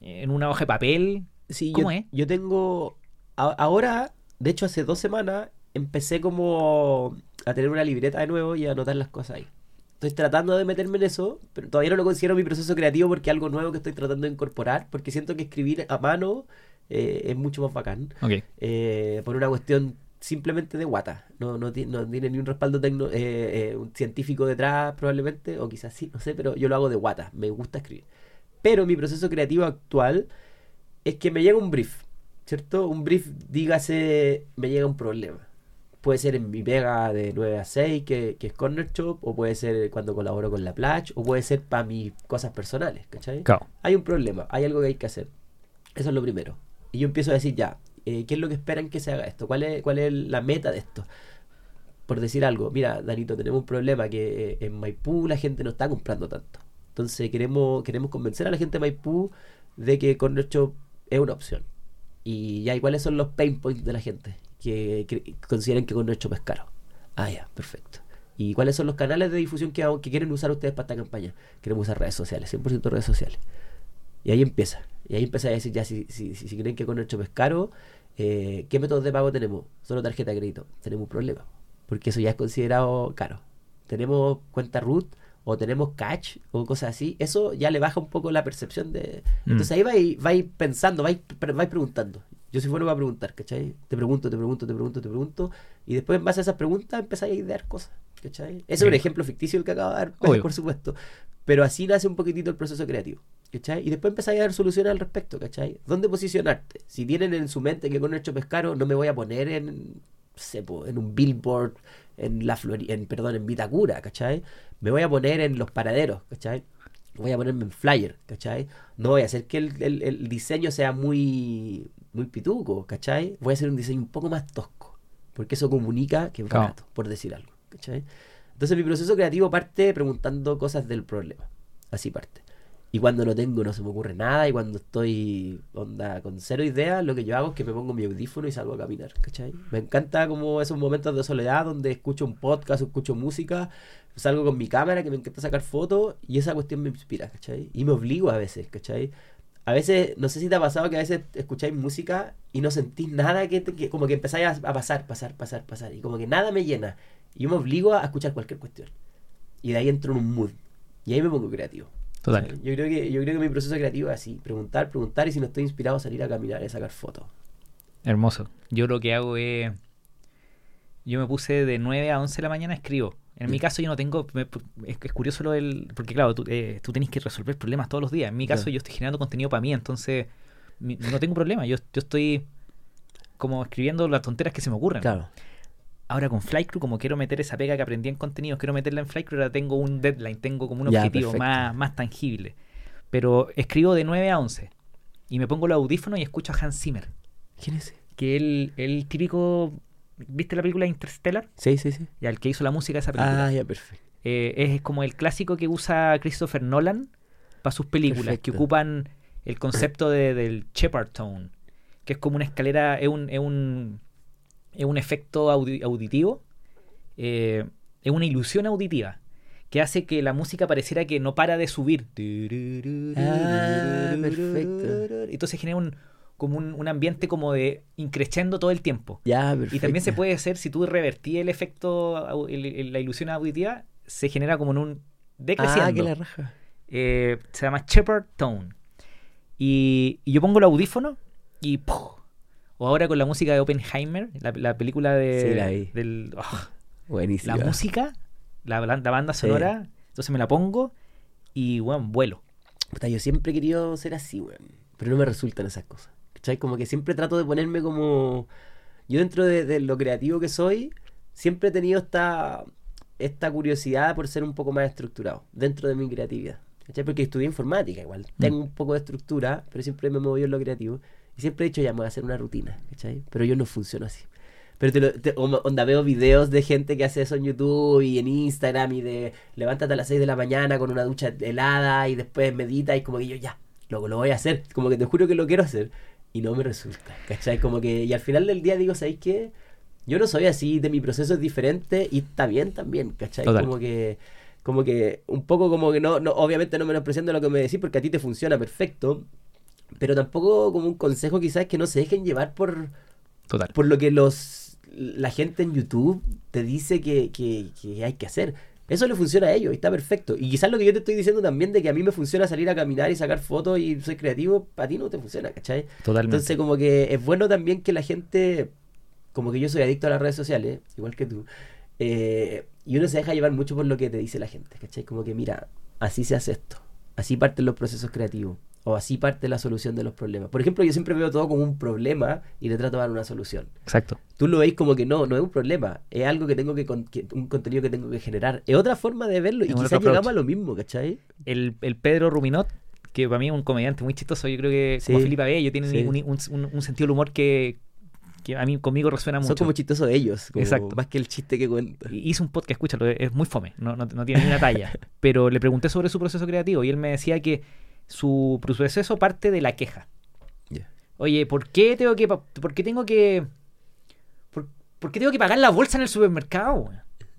en una hoja de papel. Sí, ¿Cómo yo, es? Yo tengo. ahora, de hecho, hace dos semanas empecé como a tener una libreta de nuevo y a anotar las cosas ahí estoy tratando de meterme en eso, pero todavía no lo considero mi proceso creativo porque es algo nuevo que estoy tratando de incorporar, porque siento que escribir a mano eh, es mucho más bacán. Eh, por una cuestión simplemente de guata. No, no, no tiene ni un respaldo tecno, eh, un científico detrás probablemente, o quizás sí, no sé, pero yo lo hago de guata. Me gusta escribir. Pero mi proceso creativo actual es que me llega un brief, ¿cierto? Un brief, dígase, me llega un problema puede ser en mi pega de 9 a 6, que, es Corner Shop, o puede ser cuando colaboro con la Plage, o puede ser para mis cosas personales, ¿cachai? Hay un problema, hay algo que hay que hacer. Eso es lo primero. Y yo empiezo a decir, ya, eh, ¿qué es lo que esperan que se haga esto? ¿Cuál es, ¿Cuál es la meta de esto? Por decir algo, mira, Danito, tenemos un problema que eh, en Maipú la gente no está comprando tanto. Entonces queremos, queremos convencer a la gente de Maipú de que Corner Shop es una opción. Y ya, ¿y cuáles son los pain points de la gente? Que, consideren que con nuestro es caro. Ah, ya, perfecto. ¿Y cuáles son los canales de difusión que, que quieren usar ustedes para esta campaña? Queremos usar redes sociales, 100% redes sociales. Y ahí empieza. Y ahí empieza a decir, ya, si, si, si, creen que con nuestro es caro, Eh, ¿Qué métodos de pago tenemos? Solo tarjeta de crédito. Tenemos un problema, porque eso ya es considerado caro. Tenemos cuenta root o tenemos catch o cosas así. Eso ya le baja un poco la percepción de... Mm. Entonces ahí vais, vais pensando, vais, vais preguntando. Yo soy bueno para preguntar, ¿cachai? Te pregunto, te pregunto, te pregunto, te pregunto. Y después en base a esas preguntas empezáis a idear cosas, ¿cachai? Ese es un ejemplo ficticio el que acabo de dar, Obvio. por supuesto. Pero así nace un poquitito el proceso creativo, ¿cachai? Y después empezáis a dar soluciones al respecto, ¿cachai? ¿Dónde posicionarte? Si tienen en su mente que con hecho pescaro no me voy a poner en, no sé, po, en un billboard, en la Flori en, perdón, en Vitacura, ¿cachai? Me voy a poner en los paraderos, ¿cachai? Voy a ponerme en flyer, ¿cachai? No voy a hacer que el, el- el diseño sea muy, muy pituco, ¿cachai? Voy a hacer un diseño un poco más tosco, porque eso comunica que es Claro. barato, por decir algo, ¿cachai? Entonces mi proceso creativo parte preguntando cosas del problema, así parte. Y cuando no tengo, no se me ocurre nada, y cuando estoy onda con cero ideas, lo que yo hago es que me pongo mi audífono y salgo a caminar, ¿cachai? Me encanta como esos momentos de soledad donde escucho un podcast, escucho música, salgo con mi cámara, que me encanta sacar fotos, y esa cuestión me inspira, ¿cachai? Y me obligo a veces, ¿cachai? A veces, no sé si te ha pasado que a veces escucháis música y no sentís nada, que, como que empezáis a, a pasar, pasar, pasar, pasar, y como que nada me llena. Y yo me obligo a escuchar cualquier cuestión. Y de ahí entro en un mood. Y ahí me pongo creativo. Total. Yo creo que, yo creo que mi proceso creativo es así, preguntar, preguntar, y si no estoy inspirado, salir a caminar y sacar fotos. Hermoso. Yo lo que hago es. Yo me puse de 9 a 11 de la mañana, escribo. En mi caso, yo no tengo. es, es curioso lo del. Porque, claro, tú, eh, tú tenés que resolver problemas todos los días. En mi caso, yo estoy generando contenido para mí, entonces. mi- no tengo problema. Yo, yo estoy. Como escribiendo las tonteras que se me ocurren. Claro. Ahora con Flycrew, como quiero meter esa pega que aprendí en contenidos, quiero meterla en Flycrew, ahora tengo un deadline, tengo como un objetivo perfecto. más, más tangible. Pero escribo de 9 a 11 y me pongo los audífonos y escucho a Hans Zimmer, ¿Quién es ese? que él, el típico, ¿viste la película Interstellar? Sí, sí, sí. Ya, el que hizo la música de esa película. Ah, ya, perfecto. Eh, es como el clásico que usa Christopher Nolan para sus películas, que ocupan el concepto de- del Shepard Tone, que es como una escalera, es un, es un, es un efecto audi- auditivo, eh, es una ilusión auditiva, que hace que la música pareciera que no para de subir. Ah, perfecto. Entonces genera un, como un, un ambiente como de increciendo todo el tiempo. Ya, perfecto. Y también se puede hacer, si tú revertís el efecto, el- el- la ilusión auditiva, se genera como en un decreciendo. Ah, que la raja. Eh, se llama Shepard Tone. Y, y yo pongo el audífono y ¡puf! O ahora con la música de Oppenheimer, la, la película de. Sí, la vi. del- ah, Buenísimo. la música, la, la banda Sí. sonora. Entonces me la pongo y, bueno, vuelo. Puta, yo siempre he querido ser así, weón. Pero no me resultan esas cosas. ¿Cachai? Como que siempre trato de ponerme como. Yo, dentro de, de lo creativo que soy, siempre he tenido esta, esta curiosidad por ser un poco más estructurado dentro de mi creatividad. ¿Cachai? Porque estudié informática, igual. Tengo un poco de estructura, pero siempre me he movido en lo creativo. Y siempre he dicho, ya, me voy a hacer una rutina. ¿Cachai? Pero yo no funciono así. Pero te lo, te- onda, veo videos de gente que hace eso en YouTube y en Instagram y de levántate a las 6 de la mañana con una ducha helada y después medita y como que yo ya, lo, lo voy a hacer. Como que te juro que lo quiero hacer y no me resulta. ¿Cachai? Como que, y al final del día digo, ¿sabéis qué? Yo no soy así, de mi proceso es diferente y está bien también, ¿cachai? Total. Como que, como que, un poco como que no, no obviamente no menospreciando lo que me decís porque a ti te funciona perfecto, pero tampoco como un consejo quizás que no se dejen llevar por Total. por lo que los la gente en YouTube te dice que, que- que hay que hacer. Eso le funciona a ellos y está perfecto. Y quizás lo que yo te estoy diciendo también de que a mí me funciona salir a caminar y sacar fotos y soy creativo, a ti no te funciona, ¿cachai? Totalmente. Entonces como que es bueno también que la gente, como que yo soy adicto a las redes sociales, igual que tú, eh, y uno se deja llevar mucho por lo que te dice la gente, ¿cachai? Como que mira, así se hace esto, así parten los procesos creativos, o así parte la solución de los problemas. Por ejemplo, yo siempre veo todo como un problema y le trato de dar una solución. Exacto. Tú lo veis como que no, no es un problema, es algo que tengo que, con- que- un contenido que tengo que generar. Es otra forma de verlo y quizás llegamos a lo mismo, ¿cachai? El, el Pedro Ruminot, que para mí es un comediante muy chistoso, yo creo que como Sí, Felipe Abello tiene sí. un, un- un- un sentido del humor que, que a mí conmigo resuena mucho. Son como chistosos ellos, como Exacto. más que el chiste que cuenta. Hice un podcast, escúchalo, es muy fome, no, no, no tiene ni una talla. pero le pregunté sobre su proceso creativo y él me decía que su proceso parte de la queja. Oye, ¿por qué tengo que, por qué tengo que, por, por qué tengo que pagar la bolsa en el supermercado?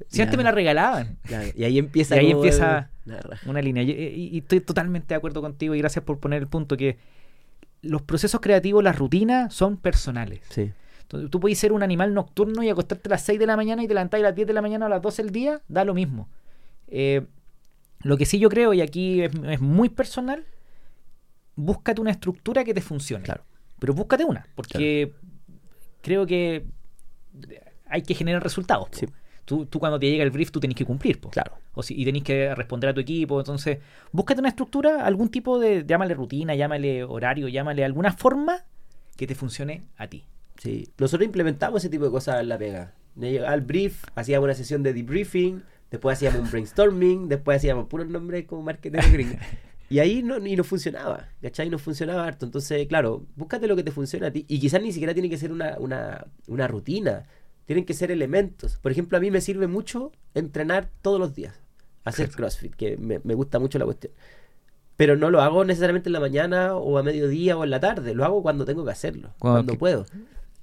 Si antes me la regalaban. Y ahí empieza Y ahí empieza. Una línea. Y, y- y estoy totalmente de acuerdo contigo y gracias por poner el punto que los procesos creativos, las rutinas son personales. Sí. Entonces, tú puedes ser un animal nocturno y acostarte a las 6 de la mañana y te levantar a las 10 de la mañana o a las 12 del día, da lo mismo. Eh, lo que sí yo creo, y aquí es, es muy personal, búscate una estructura que te funcione. Claro. Pero búscate una, porque creo que hay que generar resultados. Sí. Tú, tú cuando te llega el brief, tú tenés que cumplir. po. Claro. O si, y tenés que responder a tu equipo. Entonces, búscate una estructura, algún tipo de, llámale rutina, llámale horario, llámale alguna forma que te funcione a ti. Sí, nosotros implementamos ese tipo de cosas en la pega. Llegaba el brief, hacíamos una sesión de debriefing, después hacíamos un brainstorming, después hacíamos puros nombres como marketing gringo. Y ahí no, y no funcionaba, ¿cachai? No funcionaba harto. Entonces, claro, búscate lo que te funciona a ti. Y quizás ni siquiera tiene que ser una, una, una rutina, tienen que ser elementos. Por ejemplo, a mí me sirve mucho entrenar todos los días, hacer CrossFit, que me, me gusta mucho la cuestión. Pero no lo hago necesariamente en la mañana o a mediodía o en la tarde, lo hago cuando tengo que hacerlo, Cuando cuando que- puedo.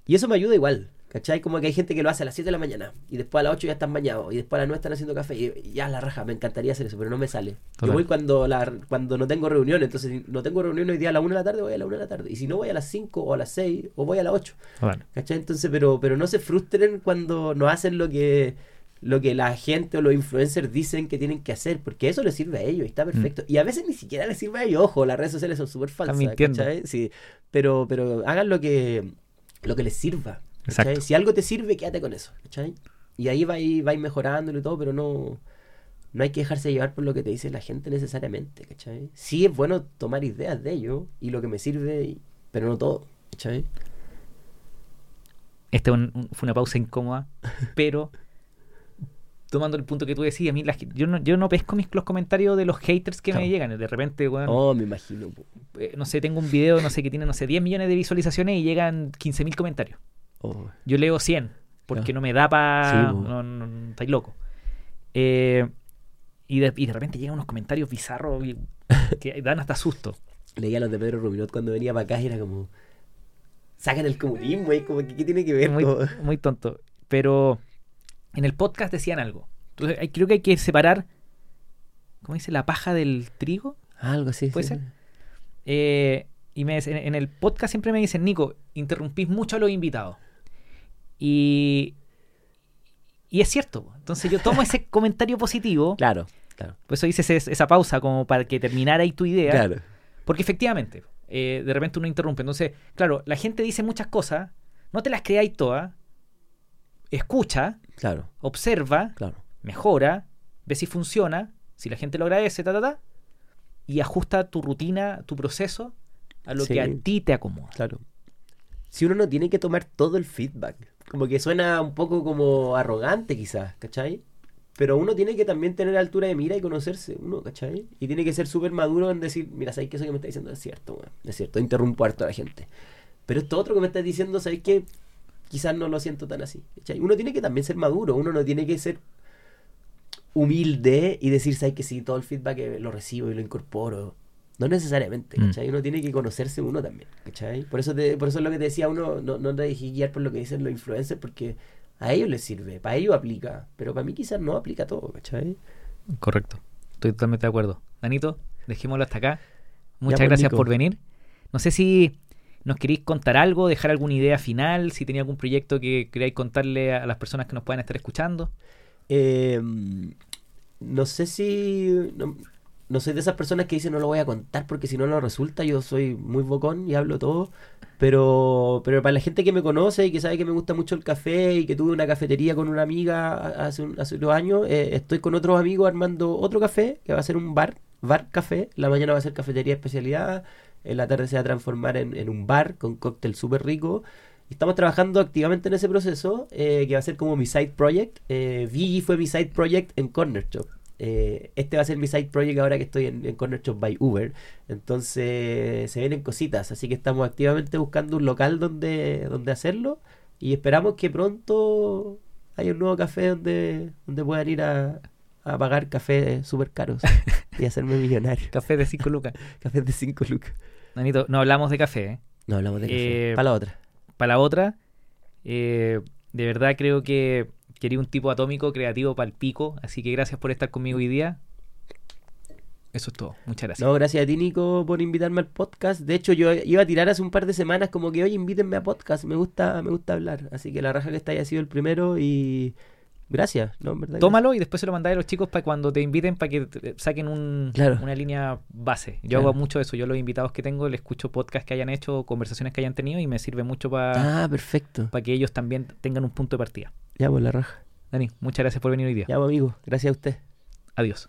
Y eso me ayuda igual, ¿cachai? Como que hay gente que lo hace a las 7 de la mañana y después a las 8 ya están bañados y después a las 9 están haciendo café y ya la raja, me encantaría hacer eso, pero no me sale. Yo voy cuando, la, cuando no tengo reunión, entonces si no tengo reunión hoy día a la 1 de la tarde, voy a la 1 de la tarde. Y si no, voy a las 5 o a las 6 o voy a las 8. ¿Cachai? Entonces, pero, pero no se frustren cuando no hacen lo que, lo que la gente o los influencers dicen que tienen que hacer, porque eso les sirve a ellos y está perfecto. Y a veces ni siquiera les sirve a ellos, ojo, las redes sociales son súper falsas. Sí, pero, pero hagan lo que, lo que les sirva. Exacto. Si algo te sirve, quédate con eso. ¿cachai? Y ahí vais, vais mejorándolo y todo, pero no, no hay que dejarse llevar por lo que te dice la gente necesariamente. ¿cachai? Sí es bueno tomar ideas de ello y lo que me sirve, pero no todo. ¿cachai? Esta un- fue una pausa incómoda, pero tomando el punto que tú decías, a mí yo, no, yo no pesco mis, los comentarios de los haters que me llegan. De repente, weón, Oh, me imagino. eh, no sé, tengo un video, no sé, que tiene, no sé, 10 millones de visualizaciones y llegan 15.000 comentarios. Oh. Yo leo 100, porque no me da para... Sí, no, no, no, estáis loco. Eh, y, de, y de repente llegan unos comentarios bizarros y- que dan hasta susto. Leía los de Pedro Ruminot cuando venía para acá y era como. Sacan el comunismo y como que ¿qué tiene que ver? muy, Como- muy tonto. Pero en el podcast decían algo. Entonces hay- creo que hay que separar, ¿cómo dice? La paja del trigo. Algo así. ¿Puede sí. ser? Eh, y me, en, en el podcast siempre me dicen, Nico, interrumpís mucho a los invitados. Y, y es cierto. Entonces yo tomo ese comentario positivo. Claro, claro. Por eso hice ese- esa pausa como para que terminara ahí tu idea. Claro. Porque efectivamente, eh, de repente uno interrumpe. Entonces, claro, la gente dice muchas cosas, no te las creáis todas, escucha, Claro, observa, claro. mejora, ve si funciona, si la gente lo agradece, ta, ta, ta, y ajusta tu rutina, tu proceso a lo Sí. que a ti te acomoda. Claro. Si uno no tiene que tomar todo el feedback, como que suena un poco como arrogante quizás, ¿cachai? Pero uno tiene que también tener altura de mira y conocerse, uno, ¿cachai? Y tiene que ser súper maduro en decir, mira, ¿sabes que eso que me está diciendo es cierto, weón? Es cierto, interrumpo harto a la gente. Pero esto otro que me estás diciendo, ¿sabes qué? Quizás no lo siento tan así, ¿cachai? Uno tiene que también ser maduro, uno no tiene que ser humilde y decir, ¿sabes que sí? Todo el feedback eh, lo recibo y lo incorporo. No necesariamente, Mm. ¿cachai? Uno tiene que conocerse uno también, ¿cachai? Por eso, te- por eso es lo que te decía, uno no, no te dejes guiar por lo que dicen los influencers porque a ellos les sirve, para ellos aplica, pero para mí quizás no aplica todo, ¿cachai? Correcto. Estoy totalmente de acuerdo. Danito, dejémoslo hasta acá. Muchas pues, gracias por venir. No sé si nos queréis contar algo, dejar alguna idea final, si tenía algún proyecto que queráis contarle a las personas que nos puedan estar escuchando. Eh, no sé si... No, no soy de esas personas que dicen no lo voy a contar porque si no no resulta, yo soy muy bocón y hablo todo, pero, pero para la gente que me conoce y que sabe que me gusta mucho el café y que tuve una cafetería con una amiga hace, un- unos años, eh, estoy con otros amigos armando otro café que va a ser un bar, bar café, la mañana va a ser cafetería especialidad, en la tarde se va a transformar en, un bar con cóctel súper rico. Estamos trabajando activamente en ese proceso, eh, que va a ser como mi side project. Eh, Vigi fue mi side project en Corner Shop. Eh, este va a ser mi side project ahora que estoy en, en Corner Shop by Uber. Entonces se vienen cositas, así que estamos activamente buscando un local donde, donde hacerlo y esperamos que pronto haya un nuevo café donde, donde puedan ir a, a pagar cafés súper caros y hacerme millonario. Café de 5 lucas. Cafés de 5 lucas. Danito, no hablamos de café, ¿eh? No hablamos de café. Eh, Para la otra. Para la otra, eh, de verdad creo que quería un tipo atómico creativo para el pico, así que gracias por estar conmigo hoy día. Eso es todo. Muchas gracias. No, gracias a ti, Nico, por invitarme al podcast. De hecho, yo iba a tirar hace un par de semanas como que, oye, invítenme a podcast. Me gusta, me gusta hablar. Así que la raja que está haya sido el primero y gracias, ¿no? Verdad, Tómalo y después se lo mandáis a los chicos para cuando te inviten para que te- saquen un, Claro. una línea base. Yo Claro. hago mucho eso. Yo los invitados que tengo les escucho podcasts que hayan hecho, conversaciones que hayan tenido y me sirve mucho para Ah, perfecto. que ellos también tengan un punto de partida. Ya, pues la raja. Dani, muchas gracias por venir hoy día. Ya, pues, amigo. Gracias a usted. Adiós.